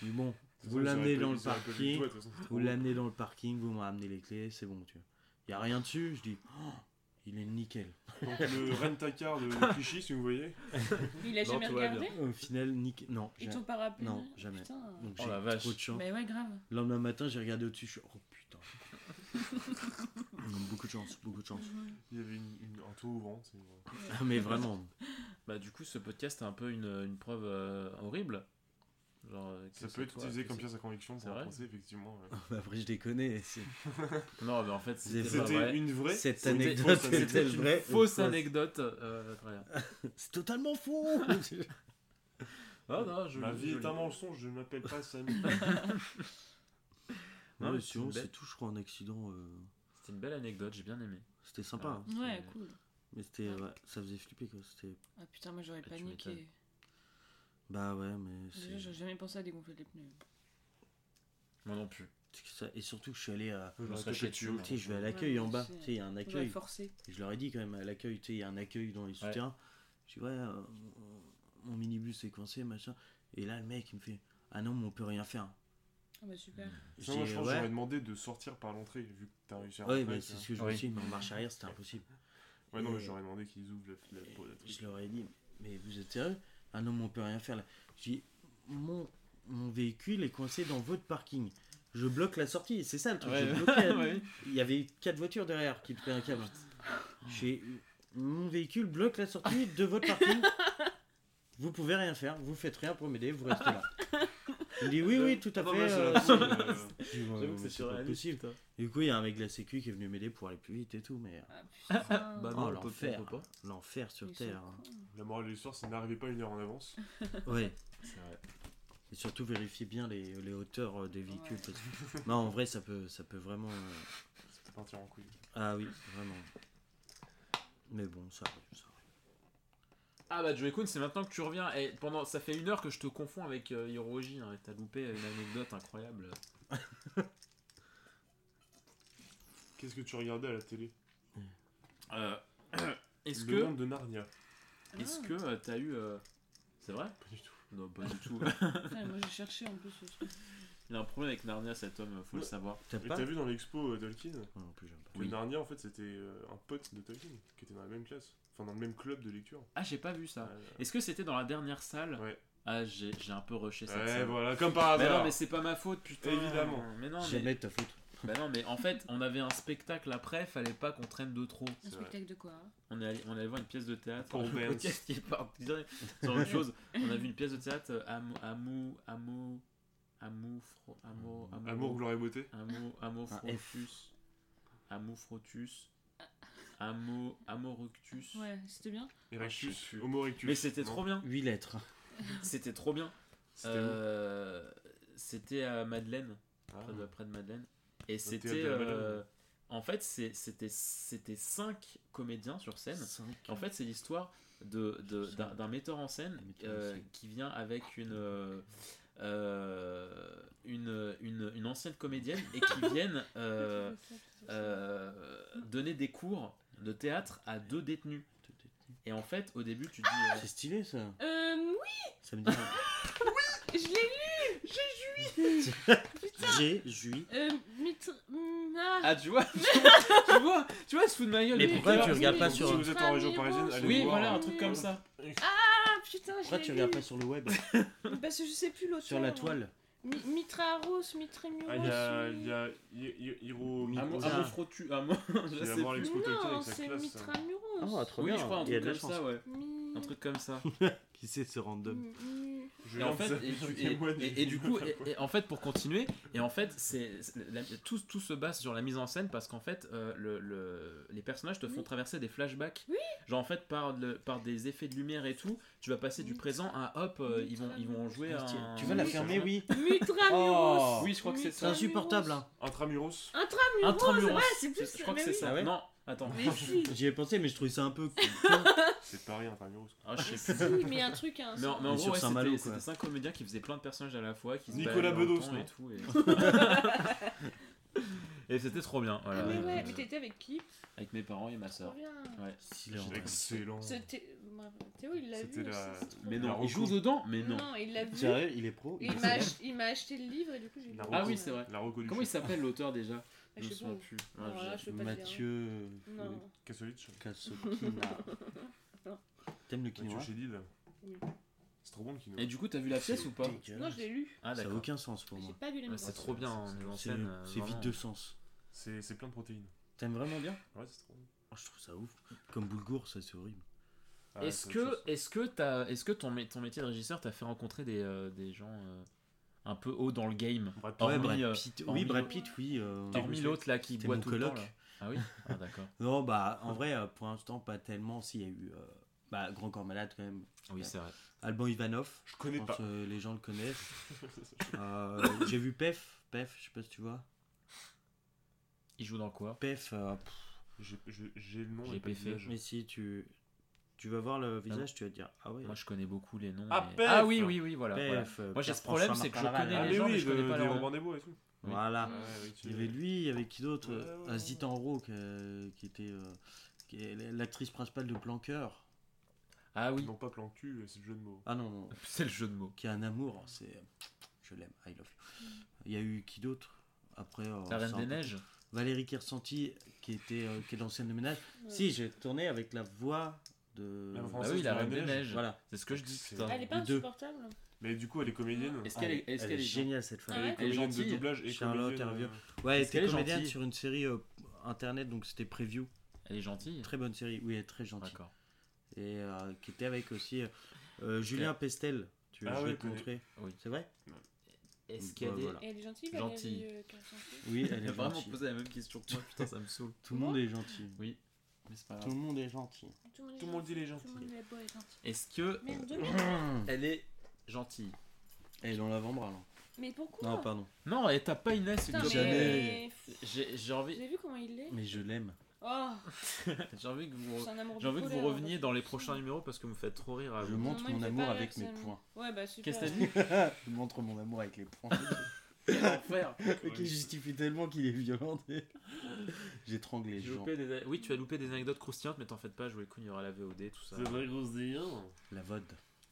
Mais bon, vous l'amenez dans le parking, toi, de vous l'amenez dans le parking, vous me ramenez les clés, c'est bon, tu vois. Il y a rien dessus, je dis, oh, il est nickel. Donc le rent-a-car de Clichy, si vous voyez. Il a Non, jamais regardé Au final, nickel. Non, rappelé Non, jamais. Putain. donc Oh j'ai la vache. trop de chance. Mais ouais, grave. Le lendemain matin, j'ai regardé au-dessus, je suis, oh putain. Beaucoup de chance, beaucoup de chance. Il y avait une, une- un toit ouvrant. c'est- Ah, mais vraiment. Bah, du coup, ce podcast est un peu une, une preuve euh, horrible. Genre, euh, Ça peut être toi, utilisé comme pièce à conviction C'est pour procès, effectivement. ouais. Bah, Après, je déconne. Non, mais en fait, C'était vrai. une vraie. Cette anecdote. C'était une vraie fausse anecdote. euh. C'est totalement faux Ah non, je Ma vie est un mensonge, je ne m'appelle pas Samy. Non, mais c'est sinon, belle- c'est tout, je crois, en accident. euh, C'était une belle anecdote, j'ai bien aimé. C'était sympa. hein. Ouais, C'est- cool. Mais c'était, ouais, ça faisait flipper, quoi. C'était... Ah putain, moi j'aurais Ah, paniqué. Bah ouais, mais Déjà, c'est... j'aurais jamais pensé à dégonfler les pneus. Moi non plus. Et surtout que je suis allé à... Je je vais à l'accueil en bas. Tu sais, il y a un accueil. forcé. Et je leur ai dit quand même à l'accueil, tu sais, il y a un accueil dans les souterrains. Je dis, ouais, euh, mon- mon minibus est coincé, machin. Et là, le mec, il me fait, ah non, mais on peut rien faire. Ah bah super. Je moi, pense ouais. j'aurais demandé de sortir par l'entrée, vu que t'as réussi à rentrer, mais tu c'est ce que je me Oui. suis dit, mais en marche arrière, c'était impossible. Ouais, non, mais j'aurais demandé qu'ils ouvrent la, la, la, la Je leur ai dit, mais vous êtes sérieux? Ah non, mais on peut rien faire là. Je dis, mon, mon véhicule est coincé dans votre parking. Je bloque la sortie, c'est ça le truc. Ouais. je bloquais. Ouais. Il y avait quatre voitures derrière qui prenaient un câble. J'ai mon véhicule bloque la sortie de votre parking. Vous pouvez rien faire, vous faites rien pour m'aider, vous restez là. Il dit oui, oui, tout à fait. euh, euh, J'avoue que c'est surréaliste. possible. putain. Du coup, il y a un mec de la sécu qui est venu m'aider pour aller plus vite et tout, mais Ah putain. Bah oh, non, on peut l'enfer, pas, on peut pas. l'enfer sur Ils sont terre. La morale de l'histoire, c'est n'arrivez pas une heure en avance. Ouais. C'est vrai. Et surtout vérifier bien les, les hauteurs euh, des véhicules. Ouais. parce que- Non, en vrai, ça peut, ça peut vraiment. euh, Ça peut partir en couille. Ah oui, vraiment. Mais bon, ça arrive, ça arrive. Ah bah Joey Kun, c'est maintenant que tu reviens. Et pendant, ça fait une heure que je te confonds avec euh, Hiroji. Hein, et T'as loupé une anecdote incroyable. Qu'est-ce que tu regardais à la télé? Euh, est-ce Le que, monde de Narnia. est-ce Ah. que euh, t'as eu, euh, c'est vrai? Pas du tout. Non, pas du tout. Putain, moi j'ai cherché en plus ce truc. Il a un problème avec Narnia, cet homme. Faut le Ouais. savoir. T'as Et pas t'as vu dans l'expo euh, Tolkien? Pas. que Narnia, en fait, c'était euh, un pote de Tolkien qui était dans la même classe. Enfin, dans le même club de lecture. Ah, j'ai pas vu ça. Euh, Est-ce que c'était dans la dernière salle Ouais. Ah, j'ai j'ai un peu rushé cette Ouais, salle. voilà, comme par Mais hasard. non, mais c'est pas ma faute, putain. Évidemment. Mais non, mais... Jamais de ta faute. Bah non, mais en fait, on avait un spectacle après, fallait pas qu'on traîne de trop. Un vrai. spectacle de quoi hein? On est allé, on est allé voir une pièce de théâtre. Pour Le podcast qui est parti sur autre chose. On a vu une pièce de théâtre, euh, Amou, Amou, Amou, Amou, Fro- Amou, Amou, Amour, gloire et beauté. Amou, Amou, Un F. Frotus, Amou, Frotus, Amoructus. Ouais, c'était bien. Erectus, plus. Homo erectus. Mais c'était trop bien. 8 lettres. C'était trop bien. C'était Euh, à Madeleine, Ah. près de, près de Madeleine. Et c'était. euh, en fait, c'était c'était cinq comédiens sur scène. Cinq. En fait, c'est l'histoire de, de- d'un d'un metteur en scène, Un metteur en euh, qui vient avec une, euh, une, une, une ancienne comédienne et qui viennent euh, euh, donner des cours de théâtre à deux détenus. Et en fait, au début, tu te dis. euh, C'est stylé ça. Euh, oui, Ça me dit. je l'ai lu J'ai, jui. Euh, mitre... hmm, ah. Ah, tu vois, tu vois, tu vois, elle se fout de ma gueule. Mais pourquoi tu regardes pas Si sur. vous êtes en région parisienne, allez Oui, voir. voilà, un truc comme ça. Ah putain, je Pourquoi tu regardes pas sur le web Parce que je sais plus l'auteur. Sur la toile Mi- Mitraros, Mitremuros. Ah, il y a, oui. il y a Hi- Hi- Hiro Mi- Amour, Putain. amour frotu, amour, je Il va sais plus. Non, c'est classe. ça. Mitramuros. Oh, trop Oui, bien. je crois un Il y a truc comme ça, ouais. Mi- Un truc comme ça. Qui sait ce random mi- Je Et en fait, et, tu- je et- témoigne, et- je et du coup, en fait, pour continuer, et en fait, c'est c'est- tout, tout se base sur la mise en scène parce qu'en fait, euh, le, le- les personnages te font Oui. traverser des flashbacks. Oui. Genre en fait, par, le, par des effets de lumière et tout, tu vas passer du présent à hop, euh, ils vont ils vont jouer Ah, un. Tu vas la fermer, oui. Oh. Oui, je crois que c'est C'est ça. insupportable, hein. Intramuros. Intramuros, Intramuros. ouais, c'est plus Je crois que c'est ça. Non, attends. Mais si. J'y ai pensé, mais je trouvais ça un peu. C'est Paris, Intramuros. Ah, je sais plus. Si, mais un truc, hein. Mais en, mais en Mais gros, sur ouais, c'était c'était comédiens qui faisaient plein de personnages à la fois, qui se Nicolas Bedos, et tout. Et, Et c'était trop bien. Voilà. Ah, mais ouais, mais t'étais avec qui? Avec mes parents et ma Trop soeur. bien. Ouais. Silence. Excellent. C'était- Théo, il l'a vu. C'était la- Mais non, il joue dedans Mais non. Non, il l'a vu. Sérieux, il est pro il m'a pro ach- il m'a acheté le livre et du coup j'ai lu. Ah oui, c'est vrai. Comment il s'appelle l'auteur déjà? Ah, Je pas. plus. Là, je- dire. Mathieu. Kassovitch. Kasokina. T'aimes le Mathieu quinoa Chédid. Oui. C'est trop bon le quinoa. Et du coup, t'as vu la pièce ou pas Non, je l'ai lu. Ah Ça n'a aucun sens pour J'ai moi. pas vu Ouais, mêmes C'est trop bien en mise en C'est scène. euh, c'est vraiment. vide de sens. C'est c'est plein de protéines. T'aimes vraiment bien? Ouais, c'est trop bon. Oh, Je trouve ça ouf. Comme Boulgour, ça c'est horrible. Ah Est-ce que, est-ce que, t'as- est-ce que ton, ton métier de régisseur t'a fait rencontrer des, euh, des gens euh, un peu haut dans le game Brad Pitt. Hormis, ouais, Brad euh, Pitt. hormis- Oui, Brad Pitt, oui. euh, Hormis l'autre là qui boit tout le temps. là. Ah oui? Ah d'accord. Non, bah en vrai, euh, pour l'instant, pas tellement. S'il y a eu. euh, Bah, Grand Corps Malade quand même. Oui, c'est vrai. Alban Ivanov. Je connais pense pas. euh, les gens le connaissent. Euh, J'ai vu Pef. Pef, je sais pas si tu vois. Il joue dans quoi? Pef, euh, J'ai le nom J'ai mais si tu. Tu vas voir le visage, tu vas te dire Ah ouais. Moi, je connais beaucoup les noms. Ah, mais- ah oui, oui, oui, voilà. euh, Moi, j'ai ce problème, c'est que je connais Ah, les mais gens, oui, mais je connais de- pas des leur nom. Robin des Bois et tout. Oui. Voilà. Oui, Il y avait lui, avec qui d'autre Ouais, euh, Enro, qui, euh, qui était euh, l'actrice principale de Plan Cœur. Ah oui, Non, pas plan cul, c'est le jeu de mots. Ah non, non, c'est le jeu de mots. qui a un amour, c'est. Je l'aime, I love you. Il y a eu qui d'autre Après. euh, La Reine des Neiges Valérie Kirsanti, qui était euh, qui est l'ancienne de ménage. Ouais. Si, j'ai tourné avec la voix de. La Ah Française oui, la Reine des Neiges. Voilà. C'est ce que je dis, putain. Elle est pas Les deux. insupportable. Mais du coup, elle est comédienne. Est-ce qu'elle est, est-ce Elle qu'elle est est géniale cette femme. Ah ouais Elle est comédienne de gentille doublage et Charlotte comédienne, Hervieux. euh, Ouais, elle Est-ce qu'elle était est comédienne gentille sur une série euh, internet, donc c'était Preview. Elle est gentille Très bonne série, oui, elle est très gentille. D'accord. Et euh, qui était avec aussi euh, euh, Julien Pestel. Tu veux, Ah je vais te connais. montrer. Oui. C'est vrai Est-ce Ouais, qu'il y a des. voilà. Elle est gentille, Gentille. Valérie, euh, Oui, elle Elle est a vraiment gentille. posé la même question que moi, putain, ça me saoule. Tout le monde est gentil. Oui, mais c'est pas Tout le monde est gentil. Tout le monde, Tout le monde dit les Tout le gentils. monde est beau et gentil. Est-ce que Merde, elle est gentille Elle est dans l'avant-bras là. Mais pourquoi Non, pardon. Non, et t'as pas Inès, Putain, une Jamais. mais... J'ai j'ai Vous envie, avez vu comment il est Mais je l'aime. Oh, j'ai envie que vous, c'est un amour j'ai envie que vous bipolaire, reveniez en dans les prochains numéros parce que vous me faites trop rire à Je vous. montre il mon fait amour pas avec rire, mes ça, points. Ouais, bah super. Qu'est-ce que t'as dit? Je montre mon amour avec les points. Quel enfer qui justifie tellement qu'il est violent. J'étrangle les J'ai gens. des- Oui, tu as loupé des anecdotes croustillantes, mais t'en faites pas, jouer le coup, il y aura la VOD, tout ça. C'est vrai, grosse délire. La VOD,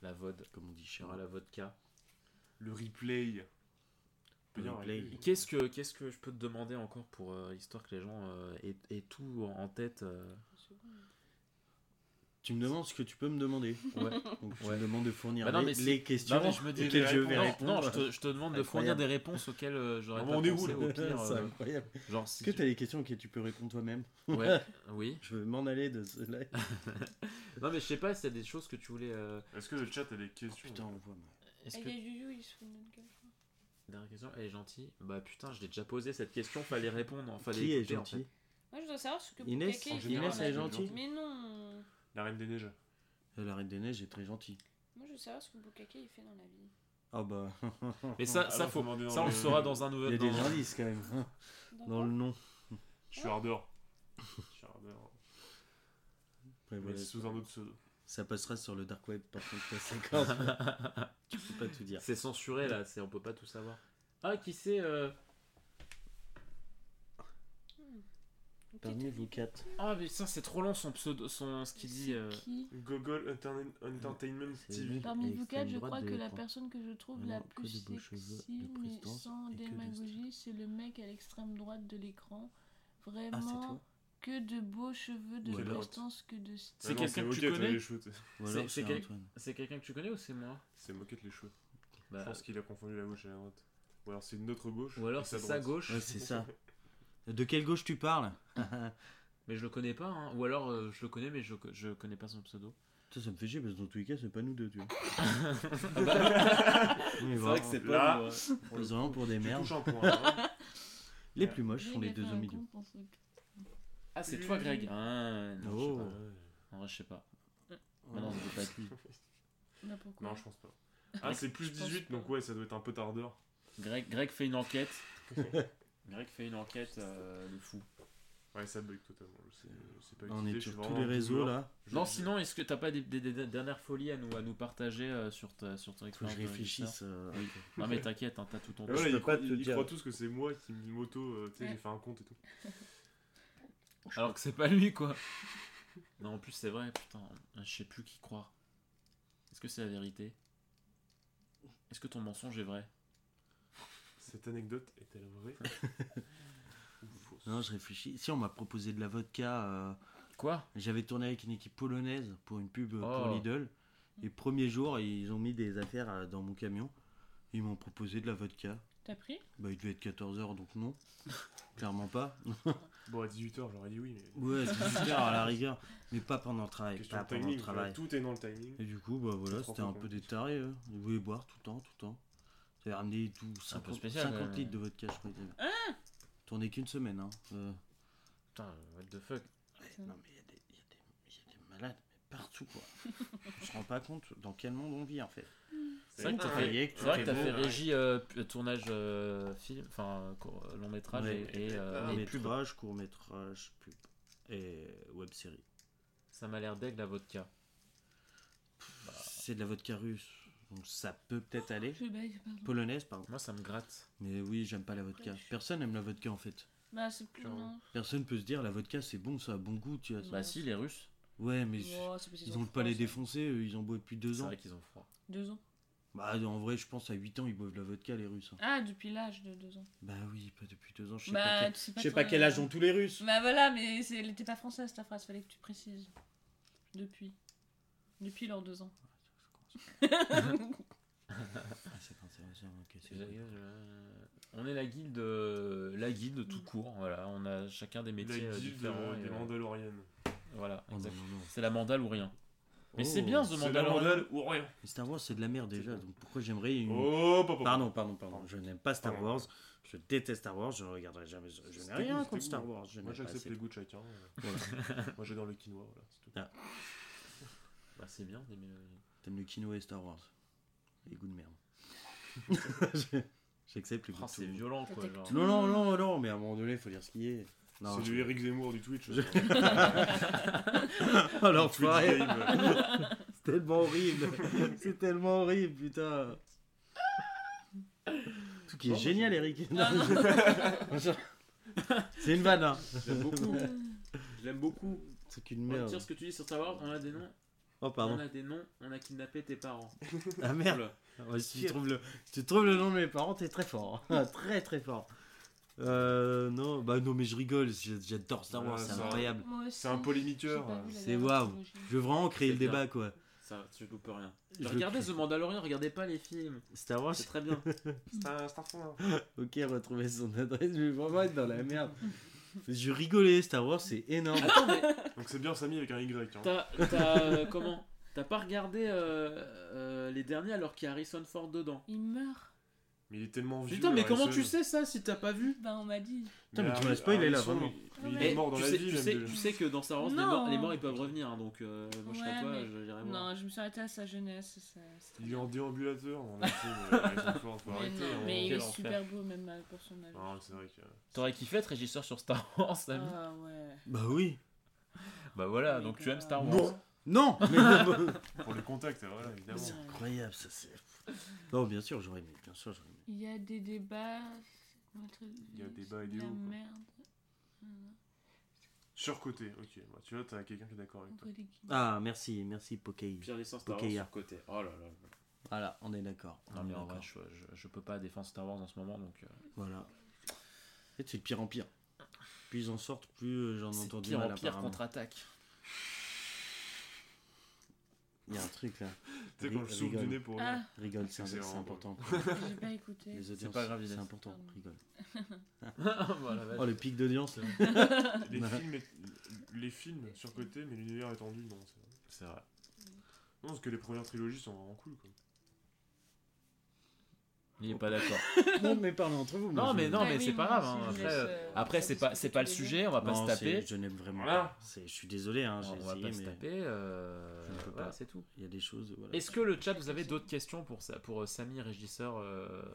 La VOD, comme on dit il chez y aura moi. la vodka. Le replay. Le Bien, replay. replay. Qu'est-ce que, qu'est-ce que je peux te demander encore pour euh, histoire que les gens euh, aient, aient tout en tête euh, Tu me demandes ce que tu peux me demander. Ouais. Donc tu Ouais. me demandes de fournir Bah non, les, les questions Non, mais je me dis auxquelles les je vais réponses. Non, non, répondre. je te, je te demande de fournir des réponses auxquelles euh, j'aurais Ah pas on est où, là au pire. C'est euh, incroyable. genre si Est-ce que tu- as des questions auxquelles tu peux répondre toi-même Ouais, oui. Je veux m'en aller de cela. Non, mais je sais pas s'il y a des choses que tu voulais. euh, Est-ce que le chat a des questions Putain, on voit. moi. Est-ce que. il y a Juju, il se fout de notre gueule. Dernière question, elle est gentille Bah putain, je l'ai déjà posé cette question, fallait répondre. hein, Fallait Qui est écouter, en gentil Moi, je dois savoir ce que Inès Inès, elle est gentille Mais non La Reine des Neiges. Euh, La Reine des Neiges est très gentille. Moi, je veux savoir ce que Bukake, il fait dans la vie. Ah bah. Mais ça, Ah ça, non, faut, ça dans on le saura dans un Il y nouvel. a des dans- indices quand même. Dans Dans le nom. Je suis ardeur. Je suis ardeur. Après, voilà, sous un autre pseudo. Ça passera sur le dark web par contre séquence. tu peux pas tout dire. C'est censuré là, c'est on peut pas tout savoir. Ah, qui c'est euh, Parmi vous quatre. Ah, mais ça, c'est trop long son pseudo, son, ce qu'il dit. euh, Qui Gogol Entertain- Entertainment TV. Parmi vous quatre, je crois que la personne que je trouve la plus cheveux sexy, mais sans démagogie, c'est le mec à l'extrême droite de l'écran. Ah, Vraiment, que de beaux cheveux de prestance, que de style. C'est quelqu'un que tu connais C'est- quelqu'un que tu connais ou c'est moi? C'est Moquette les cheveux. Bah, Je pense qu'il a confondu la gauche et la droite. Ou alors c'est notre gauche. Ou alors c'est sa gauche, Ouais, c'est ça. De quelle gauche tu parles mais je le connais pas. hein. Ou alors euh, je le connais, mais je, je connais pas son pseudo. Ça, ça me fait chier parce que dans tous les cas, c'est pas nous deux, tu vois. Ah bah, c'est vrai que c'est Là. pas. nous, hein. on est vraiment pour des merdes. point. hein. Les plus moches sont les deux au milieu. pour Ah, c'est toi, Greg. Ah, non, Oh. je sais pas. En vrai, je sais pas. Bah non, ça peut pas être lui. Bah pourquoi Non, je pense pas. Ah, c'est plus Je pense 18, pas. donc ouais, ça doit être un peu tardeur. Greg, Greg fait une enquête. Greg fait une enquête euh, de fou. Ouais, ça bug totalement. C'est c'est pas On est je sur tous les réseaux là. Je- Non, je- sinon, est-ce que t'as pas des, des- des dernières folies à nous, à nous partager euh, sur, ta, sur ton Faut que expérience je réfléchisse. euh, Oui. Non, mais t'inquiète, hein, t'as tout ton temps. voilà, ils, pas croient, te ils- ils dire. croient tous que c'est moi qui me moto, euh, tu sais, Ouais. j'ai fait un compte et tout. Alors que c'est pas lui, quoi. Non, en plus, c'est vrai, putain, je sais plus qui croire. Est-ce que c'est la vérité? Est-ce que ton mensonge est vrai? Cette anecdote est-elle vraie ou fausse Non, je réfléchis. Si on m'a proposé de la vodka, euh, Quoi? j'avais tourné avec une équipe polonaise pour une pub euh, Oh. pour Lidl. Et premier jour, ils ont mis des affaires euh, dans mon camion. Ils m'ont proposé de la vodka. T'as pris? Bah, il devait être 14h, donc non. Clairement pas. Bon, à 18h, j'aurais dit oui, mais. Ouais, c'est super à la rigueur. Mais pas pendant le travail. Question Pas de pendant timing, le travail. tout est dans le timing. Et du coup, bah voilà, trop c'était un peu quoi. des tarés. eux. Ils voulaient boire tout le temps, tout le temps. Ça avait ramené tout C'est un peu 50, spécial, 50 quand même. litres de vodka, je crois. avaient. Tourné qu'une semaine, hein. Euh, Putain, what the fuck ouais, non, mais il y, a des- y y a malades mais partout, quoi. On se rend pas compte dans quel monde on vit, en fait. C'est vrai que t'as fait, que vrai que beau, fait régie euh, tournage euh, film, enfin long métrage Ouais. et, et, euh, et pub. métrage, court métrage, pub et web série. Ça m'a l'air d'aigle la vodka. C'est de la vodka russe, donc ça peut peut-être aller. Je baille, pardon. Polonaise, pardon. Moi, ça me gratte. Mais oui, j'aime pas la vodka. Personne aime la vodka en fait. Bah, c'est plus. Genre, Non. Personne peut se dire la vodka c'est bon, ça a bon goût, tu vois. Bah si, les Russes, Ouais, mais Oh, c'est ils ont le froid, palais ça. défoncé, eux, ils en boivent depuis deux c'est ans. vrai qu'ils ont froid. Deux ans. Bah en vrai, je pense à 8 ans ils boivent de la vodka les Russes. hein. Ah, depuis l'âge de deux ans. Bah oui, pas depuis deux ans. Je sais Bah, pas, quel... tu sais pas je sais pas quel âge ont tous les Russes. Bah voilà, mais c'est- elle était pas française ta phrase, fallait que tu précises. Depuis. Depuis leurs deux ans. On est la guilde, la guilde tout court. Voilà, on a chacun des métiers La euh, guilde différents. euh, et, des euh, Mandaloriennes. voilà, Oh. C'est la mandale ou rien. Mais Oh, c'est bien ce C'est la Mandalorian. Mandale ou rien. Mais Star Wars c'est de la merde déjà, donc pourquoi j'aimerais une. Oh, papa. Pardon, pardon, pardon. Je n'aime pas Star Pardon. Wars. Je déteste Star Wars. Je ne regarderai jamais. Je n'ai rien contre Star. Wars. Je Moi j'accepte les goûts de chacun. Voilà. Moi j'adore le quinoa, voilà, c'est tout. Bah, c'est bien. T'aimes le quinoa et Star Wars. Les goûts de merde. J'accepte le goût Oh, tout c'est violent quoi. Genre. Non, non, non, non, mais à un moment donné, il faut dire ce qui est. C'est je- du Eric Zemmour du Twitch. Je- Alors, C'est tellement horrible. C'est tellement horrible, putain. Tout qui est génial, Eric. Ah. C'est une vanne, hein. J'aime beaucoup. Je l'aime beaucoup. C'est qu'une On merde. dire ce que tu dis sur Star Wars. On a des noms? Oh, On a des noms. On a kidnappé tes parents. Ah merde. Ouais, si tu trouves le, si tu trouves le nom de mes parents, t'es très fort. très très fort. Euh, non, bah non, mais je rigole. j'ai- J'adore Star Wars, Ouais, c'est incroyable. C'est un polémiqueur. La C'est waouh. Je veux vraiment créer le bien. débat, quoi. Ça, tu loupes rien. Je regardez le- The Mandalorian. Regardez pas les films. Star Wars, C'est très bien. C'est un c'est un fond. hein. ok, retrouver son adresse, je vais vraiment être dans la merde. Je rigolais, Star Wars, c'est énorme. Attends, mais Donc c'est bien Samy avec un Y. Hein. t'as, t'as, euh, comment? T'as pas regardé euh, euh, les derniers alors qu'il y a Harrison Ford dedans? Il meurt. Mais il est tellement vieux. Putain, mais comment tu sais ça si t'as pas vu Ben, on m'a dit. Putain, mais tu Harry- m'as spoilé, là, Harrison, vraiment. il- Il est mort dans tu la sais, vie, tu, sais, tu que dans Star Wars, les morts, les morts ils peuvent revenir, hein, donc euh, moi je serais mais- je j'irais voir. Non, je me suis arrêtée à sa jeunesse. ça- Il est en déambulateur. On a faut Mais, arrêter. non, mais il est super beau, même euh, pour son âge. Non, c'est vrai que. T'aurais kiffé être régisseur sur Star Wars, Samy Ah ouais. Bah oui. Bah voilà, donc tu bah, aimes Star Wars. Non. Non Pour les contacts, voilà, évidemment. C'est incroyable, ça c'est. Non, bien sûr, j'aurais aimé. Bien sûr, j'aurais aimé. Il y a des débats. Il y a des bas et des hauts, quoi. merde. Surcoté, ok. Bah, tu vois, t'as quelqu'un qui est d'accord avec toi. Ah, merci, merci Pokey. Pire licence Star Wars ya. sur côté. Oh là là. Voilà, on est d'accord. Non on est mais en d'accord. vrai, je, je, je peux pas défendre Star Wars en ce moment, donc euh, Voilà. En fait, c'est de pire en pire. Plus ils en sortent, plus euh, j'en ai c'est entendu pire mal en pire apparemment. contre-attaque. Il y a un truc là. Tu sais, quand je souffle du rigole. nez pour Ah, rire. Rigole, c'est C'est c'est important. j'ai pas écouté. Les audiences, pas grave, c'est important. Pardon. Rigole. voilà. Oh, le pic d'audience là. Les films, est- les films surcotés, mais l'univers étendu, non. c'est vrai. c'est vrai. Non, parce que les premières trilogies sont vraiment cool, quoi. Il est pas d'accord. non, mais parlez entre vous. Non mais non mais oui, c'est pas grave. hein. Après, euh, après c'est pas c'est pas le sujet. On va pas se taper. Je n'aime vraiment pas. Je suis désolé, hein, On va pas se taper. euh, Je ne peux voilà, pas. c'est tout. il y a des choses. Est-ce que le chat vous avez d'autres questions pour ça pour euh, Samy régisseur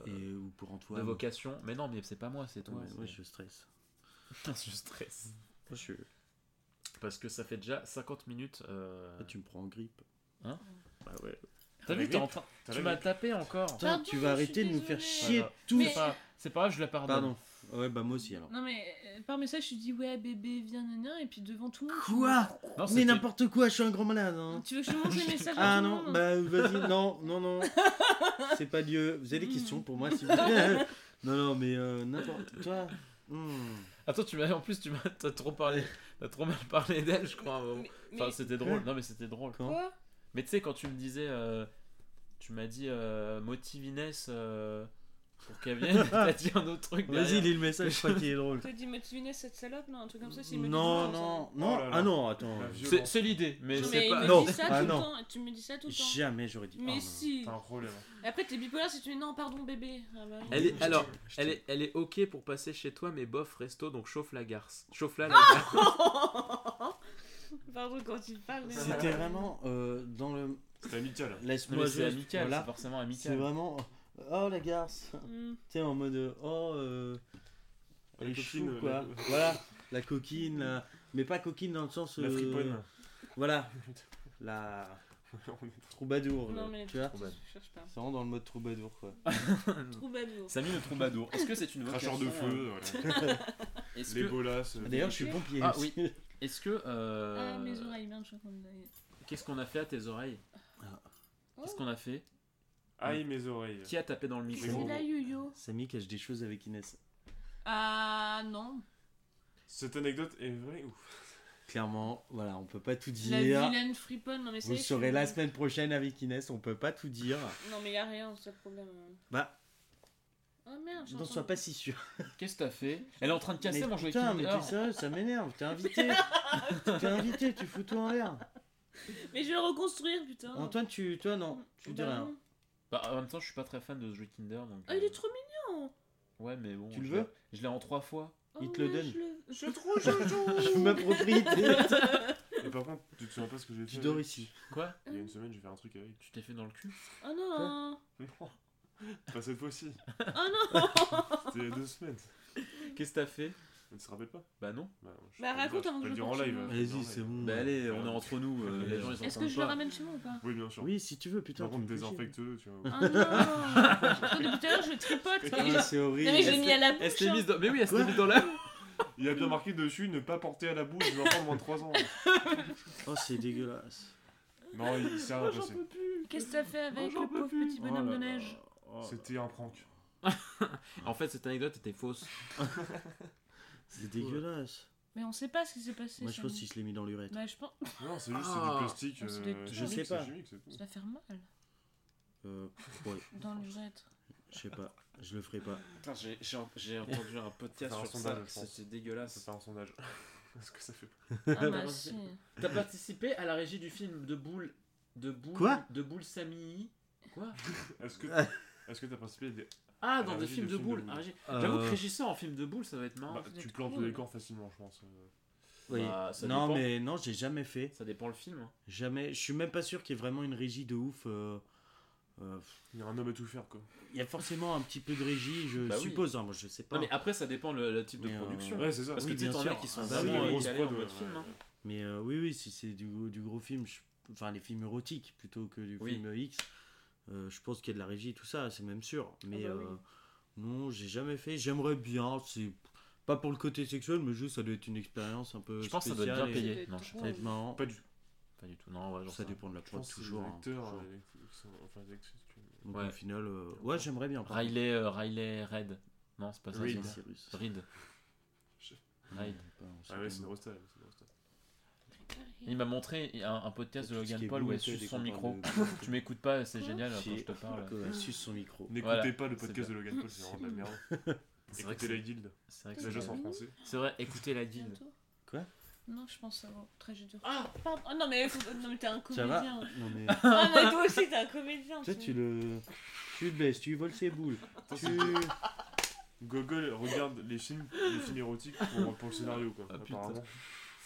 ou pour de Antoine. vocation? Mais non mais c'est pas moi c'est toi. Ouais, je stresse. je stresse. Je suis- Parce que ça fait déjà 50 minutes. Ah, tu me prends en grippe. Hein Bah ouais. T'as la vu, t'es grippe en train. T'as Tu m'as tapé encore. Pardon, tu vas arrêter de nous faire chier Voilà. tous. Mais- C'est pas, c'est pas grave, je la pardonne. Pardon. Ouais, bah moi aussi alors. Non mais euh, par message, je dis ouais bébé viens nana et puis devant tout le monde. tu Quoi Non, Mais n'importe quoi, je suis un grand malade. hein. Tu veux que je te montre les messages à Ah non, monde bah vas-y, non, non, non. C'est pas Dieu. Vous avez des questions pour moi, s'il vous plaît Non, non, mais euh, n'importe. Toi. hmm. Attends, tu m'as en plus, tu m'as t'as trop parlé, t'as trop mal parlé d'elle, je crois. Mais- Enfin, mais- c'était drôle. Non, mais c'était drôle. Quand Quoi Mais tu sais, quand tu me disais, euh, tu m'as dit euh, Motiviness euh, pour qu'elle vienne, t'as dit un autre truc. Vas-y, lis le message, je crois qu'il est drôle. T'as dit motiviner cette salope Non, un truc comme ça. s'il me dit Non, ça- non, non. Oh là là. Ah non, attends. La. C'est c'est l'idée, mais Non, c'est mais pas. Non. ça Ah tout non. le temps. Tu me dis ça tout le temps. Jamais j'aurais dit. Mais Ah, non. si. T'as un problème. Et après, t'es bipolaire si tu dis non, pardon bébé. Ah bah, Elle est, Je alors, elle est, elle est ok pour passer chez toi, mais bof, resto, donc chauffe la garce. Chauffe-la la Ah garce. Pardon quand il parle. mais- C'était vraiment euh, dans le. C'était amical. Laisse-moi c'est amical, Voilà. c'est forcément C'est amical. vraiment. Oh la garce. Hmm. Tu sais, en mode. euh, Oh. Euh... La elle est coquine, quoi. la- Voilà. La coquine. la- Mais pas coquine dans le sens. La euh, friponne. Voilà. La. Troubadour. Non là, mais tu vois Troubadour. je cherche pas. C'est vraiment dans le mode troubadour quoi. Troubadour. Samy le troubadour. Est-ce que c'est une vocation Cracheur de feu, voilà. euh, Est-ce Les que, bolas. euh, D'ailleurs, je suis pompier. Ah oui. est-ce que, euh, Ah mes oreilles, merde, je suis en train de d'aller. qu'est-ce qu'on a fait à tes oreilles? Qu'est-ce qu'on a fait Aïe, mes oreilles. Qui a tapé dans le C'est micro bon. la yo-yo. Samy cache des choses avec Inès. Ah non. Cette anecdote est vraie ou Clairement, voilà, on peut pas tout La dire. vilaine friponne. Non mais ça Vous suis- la semaine prochaine avec Inès, on peut pas tout dire. Non mais y a rien, c'est le problème. Bah, Oh merde, je suis en n'en sois pas si sûr. Qu'est-ce que t'as fait? Elle est en train de casser mon jeu putain, mais t'es sérieux, ça m'énerve. T'es invité. T'es invité, tu fous tout en l'air. Mais je vais le reconstruire, putain. Antoine, tu, toi, non, tu dis Bah rien. non. Bah, en même temps, je suis pas très fan de ce jeu Kinder. Donc, Ah, il euh, est trop mignon. Ouais, mais bon. Tu le je veux? l'ai- Je l'ai en trois fois. Il Oh te le ouais, donne. Je, le... je le trouve. Je m'approprie. Et par contre, tu te souviens pas ce que j'ai fait tu dors avec ici. Quoi? Il y a une semaine, j'ai fait un truc avec. Tu t'es fait dans le cul? Oh non. Non. Pas cette fois-ci. Oh non. C'était il y a deux semaines. Qu'est-ce que t'as fait? Tu te rappelles pas Bah non. Bah, je Bah, le raconte avant que le je dire en live. le Vas-y, c'est bon. Bah allez, on est entre nous. euh, les gens ils Est-ce que je le ramène chez moi ou pas Oui, bien sûr. Oui, si tu veux, putain. Par contre, désinfecte-le, tu vois. Oh non. Depuis tout à l'heure, je le tripote. Ah, c'est horrible. Mais je l'ai mis à la Elle bouche. s'est hein. mise dans... Mais oui, elle s'est mise dans la. Il y a bien marqué dessus ne pas porter à la bouche des enfants de moins de 3 ans. Oh, c'est dégueulasse. Non, il s'est rien passé. Peux-ce que t'as fait avec j'en le pauvre plus. petit bonhomme Oh là de neige Oh, C'était un prank. En fait, cette anecdote était fausse. C'est dégueulasse. Mais on sait pas ce qui s'est passé. Moi, je pense qu'il se l'est mis dans l'urètre. Bah je pense. Non, c'est juste Ah. c'est du plastique. Oh, c'est euh, des- Je sais pas. chimique, c'est tout. Ça va faire mal Euh, ouais, dans l'urètre. je sais pas. Je le ferai pas. Putain, j'ai- j'ai j'ai entendu un podcast Faire un sur sondage, ça. je pense. C'était On dégueulasse. peut faire un sondage. Est-ce que ça fait Ah bah si. T'as participé à la régie du film de Boule. De Boule. Quoi? De Boule Samy? Quoi? Est-ce que est-ce que t'as participé à des... Ah, dans des films de de films de Boule. Boule. Ah, régie. J'avoue que Euh, régisseur en film de Boule, ça va être marrant. Bah, tu plantes cool. le décor facilement, je pense. euh. oui. Bah, ça non, dépend. mais non, j'ai jamais fait. Ça dépend le film. hein. Jamais. Je suis même pas sûr qu'il y ait vraiment une régie de ouf. euh, euh, Il y a un homme à tout faire, quoi. Il y a forcément un petit peu de régie, je Bah oui. suppose. hein, moi, je sais pas. Non, mais après, ça dépend le, le type de Mais, euh, production. Ouais, c'est ça. Parce Oui, que tu sais, qui sont Ah, vraiment calés en mode euh, film. hein. Mais euh, oui, oui, si c'est du, du gros film, je- enfin les films érotiques plutôt que du film X, euh, je pense qu'il y a de la régie, tout ça, c'est même sûr. Mais bah oui. euh, non, j'ai jamais fait. J'aimerais bien, c'est pas pour le côté sexuel, mais juste ça doit être une expérience un peu Je pense que ça doit être bien payé. Non, Ça pas. doit être marrant. Pas du tout. Pas du tout. Non, ouais, genre Ça dépend de la prod toujours. hein, toujours. euh, enfin Donc Ouais. au final, euh, ouais, j'aimerais bien. Riley, euh, Riley Red. Non, c'est pas ça. Reed. Miley c'est- Cyrus. Reed. Reed. Ah ouais, c'est une resta. Il m'a montré un, un podcast de Logan Paul où elle suce son micro. Tu m'écoutes pas, c'est génial quand je te parle. Elle suce son micro. N'écoutez Voilà, pas le podcast de. Logan Paul, c'est vraiment de la merde. C'est vrai que Écoutez la guilde. c'est vrai que C'est juste en français. C'est vrai, écoutez la guilde. Quoi? Non, je pense avoir tragédie. Ah Pardon. Oh, non mais non mais t'es un Ça va? comédien. Non mais. Ah mais toi aussi t'es un comédien. Toi, tu tu le. Tu le baisses, tu lui voles ses boules. Tu. Gogol regarde les films, les films érotiques pour, pour le scénario, quoi. Ah, putain.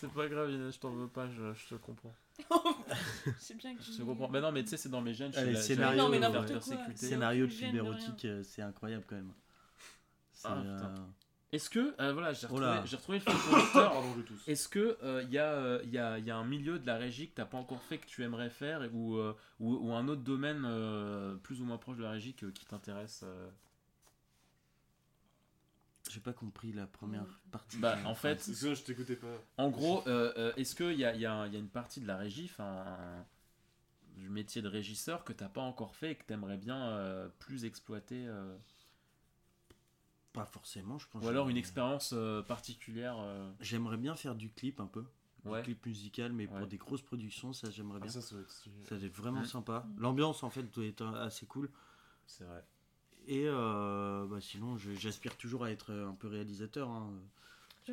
C'est pas grave, Inès, je t'en veux pas, je, je te comprends. C'est bien que Je te comprends. Bah non, mais tu sais, c'est dans mes gènes. je suis Allez, la- scénario, j'ai Non, mais la n'importe quoi. persécuté. C'est- Scénario de aucune film gêne de érotique, euh, c'est incroyable quand même. C'est, Ah, putain. euh, Est-ce que, euh, voilà, j'ai Oh retrouvé, là. j'ai retrouvé le fil conducteur. Pardon, je tous. Est-ce que il y, a, euh, y, a, y a un milieu de la régie que t'as pas encore fait que tu aimerais faire ou, euh, ou, ou un autre domaine euh, plus ou moins proche de la régie que- qui t'intéresse euh J'ai pas compris la première partie. Bah, en fait, ça, je t'écoutais pas. En gros, euh, euh, est-ce qu'il y a, y, a un- y a une partie de la régie, enfin, du métier de régisseur que t'as pas encore fait et que t'aimerais bien euh, plus exploiter euh, pas forcément, je pense. Ou alors une expérience euh, particulière euh, J'aimerais bien faire du clip un peu. Ouais. Du clip musical, mais Ouais. pour des grosses productions, ça j'aimerais Ah, bien. ça, ça va être stylé. Ça doit être vraiment Mm. sympa. L'ambiance en fait doit être assez cool. C'est vrai. Et euh, bah, sinon, j'aspire toujours à être euh, un peu réalisateur. hein.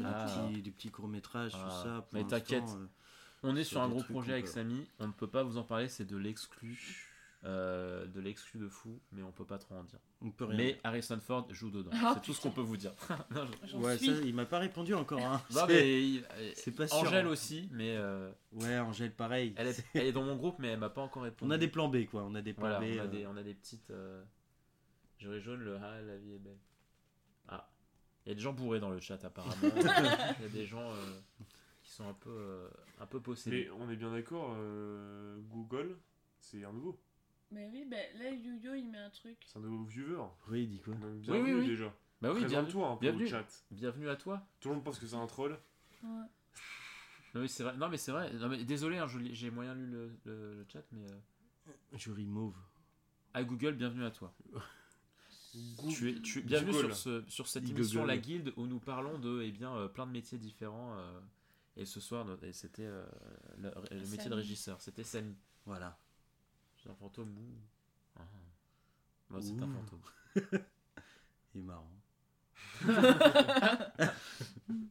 Ah. des, petits, des petits courts-métrages, Ah. tout ça. Pour Mais t'inquiète. euh, On est Sur un gros projet avec peut- Samy. On ne peut pas vous en parler, c'est de l'exclu. euh, de l'exclu de fou, mais on peut pas trop en dire. on peut rien. Mais Harrison Ford joue dedans. Ah, c'est tout ce qu'on peut vous dire. Non, je- ouais, ça, il m'a pas répondu encore. Hein. Non, C'est- mais il- c'est pas sûr. Angèle hein. aussi, mais euh, Ouais, Angèle, pareil. elle, est, elle est dans mon groupe, mais elle m'a pas encore répondu. On a des plans B, quoi. On a des plans Voilà, B. on a, euh, des, on a des petites. J'aurais jaune le Ah, la vie est belle. Ah, il y a des gens bourrés dans le chat apparemment. Il y a des gens euh, qui sont un peu, euh, un peu possédés. Mais on est bien d'accord, euh, Google, c'est un nouveau. Mais oui, bah, là, Yo-Yo, il met un truc. C'est un nouveau viewer. Oui, il dit quoi Donc, Oui, bienvenue oui, oui. déjà. Bah oui, bienvenue, un peu bienvenue. au chat. bienvenue à toi. Tout le monde pense que c'est un troll. Ouais. Non, mais c'est vrai. Non, mais c'est vrai. Non, mais désolé, hein, j'ai moyen lu le, le- le chat, mais euh, Jury mauve. à Google, bienvenue à toi. Tu es, tu es bienvenue sur, ce, sur cette Google. émission La Guilde où nous parlons de eh bien, euh, plein de métiers différents. euh, et ce soir, c'était euh, le, le métier de régisseur. C'était Samy. Voilà. C'est un fantôme ou ah. Moi, c'est un fantôme. Il est marrant. Je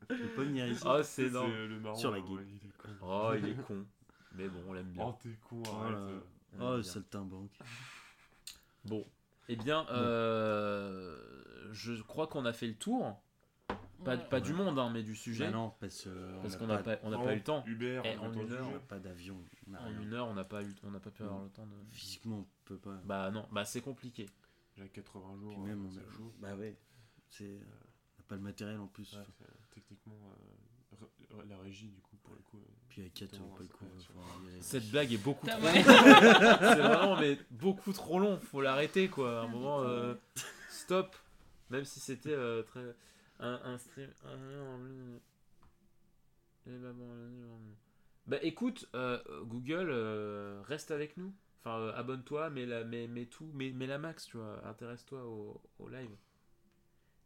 peux pas venir ici. Oh, c'est le marrant. Sur la ouais, con. Oh, il est con. Mais bon, on l'aime bien. Oh, t'es con, Oh arrête. bien. saltimbanque. Bon. Eh bien, euh, je crois qu'on a fait le tour. Pas, Ouais. pas du monde, hein, mais du sujet. Bah non, parce, euh, parce qu'on n'a pas, pas, on n'a pas eu le temps. Uber, Eh, on en une du heure, on a pas d'avion. En rien. une heure, on n'a pas eu, on n'a pas pu avoir Non. le temps de. Physiquement, on peut pas. Bah non, bah c'est compliqué. J'ai 80 jours. Puis même, euh, on a... chaud. Bah ouais. C'est... euh, On n'a pas le matériel en plus. Ouais, techniquement, euh, la régie, du coup, pour le coup. euh, Puis avec 4 Exactement, pas le coup. Cette blague est beaucoup trop. ouais. c'est vraiment mais beaucoup trop long. Faut l'arrêter quoi. À un moment, euh, stop. Même si c'était euh, très un, un stream. Eh bah euh, Bah écoute, euh, Google, euh, reste avec nous. Enfin, euh, abonne-toi, mets, la, mets, mets tout, mets, mets la max, tu vois. Intéresse-toi au, au live.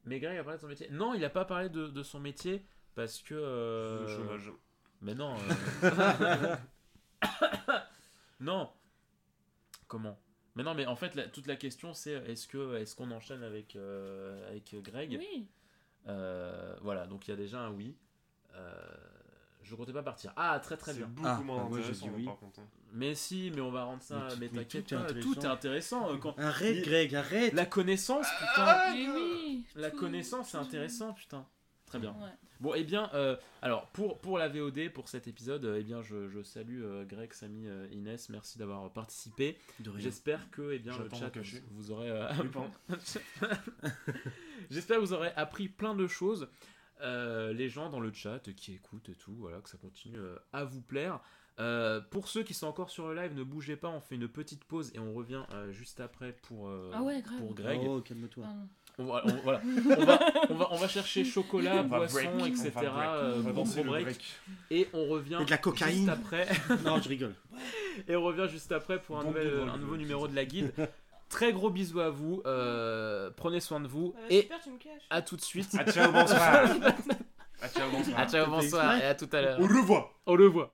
Mais Greg a parlé de son métier. Non, il a pas parlé de, de son métier parce que. euh, Le chômage. Mais non. euh, non. Comment? Mais non, mais en fait, la- toute la question c'est est-ce que est-ce qu'on enchaîne avec euh, avec Greg? Oui. Euh, Voilà, donc il y a déjà un oui. Euh, je comptais pas partir. Ah, très très bien. beaucoup Ah, moins moi, intéressant, oui. par contre. hein. Mais si, mais on va rendre ça. Mais t'inquiète tout est pas, intéressant. tout est intéressant. quand... Arrête, Greg, arrête La connaissance, putain. Mais oui. La tout- connaissance, c'est intéressant, putain. Très bien. Ouais. Bon, eh bien, euh, alors pour, pour la VOD, pour cet épisode, eh bien, je, je salue euh, Greg, Samy, euh, Inès, merci d'avoir participé. J'espère que eh bien, le chat vous aurez euh. J'espère que vous aurez appris plein de choses. Euh, les gens dans le chat qui écoutent et tout, voilà, que ça continue euh, à vous plaire. Euh, pour ceux qui sont encore sur le live, ne bougez pas, on fait une petite pause et on revient euh, juste après pour, euh, Ah ouais, pour Greg. Oh, calme-toi. On va, on- voilà. on, va, on, va, on va chercher chocolat, boisson, break, on etc. va break. euh, gros, break. break. Et on revient Et de la cocaïne. juste après. non, je rigole. Et on revient juste après pour un, Bon, nouvel- bon, bon, un nouveau numéro de la guide. Très gros bisous à vous. euh, prenez soin de vous. Euh, et super, tu me caches. à tout de suite. Ah, ciao, bonsoir. Ciao, bonsoir. À ciao, Et à tout à l'heure. Au revoir. On le voit.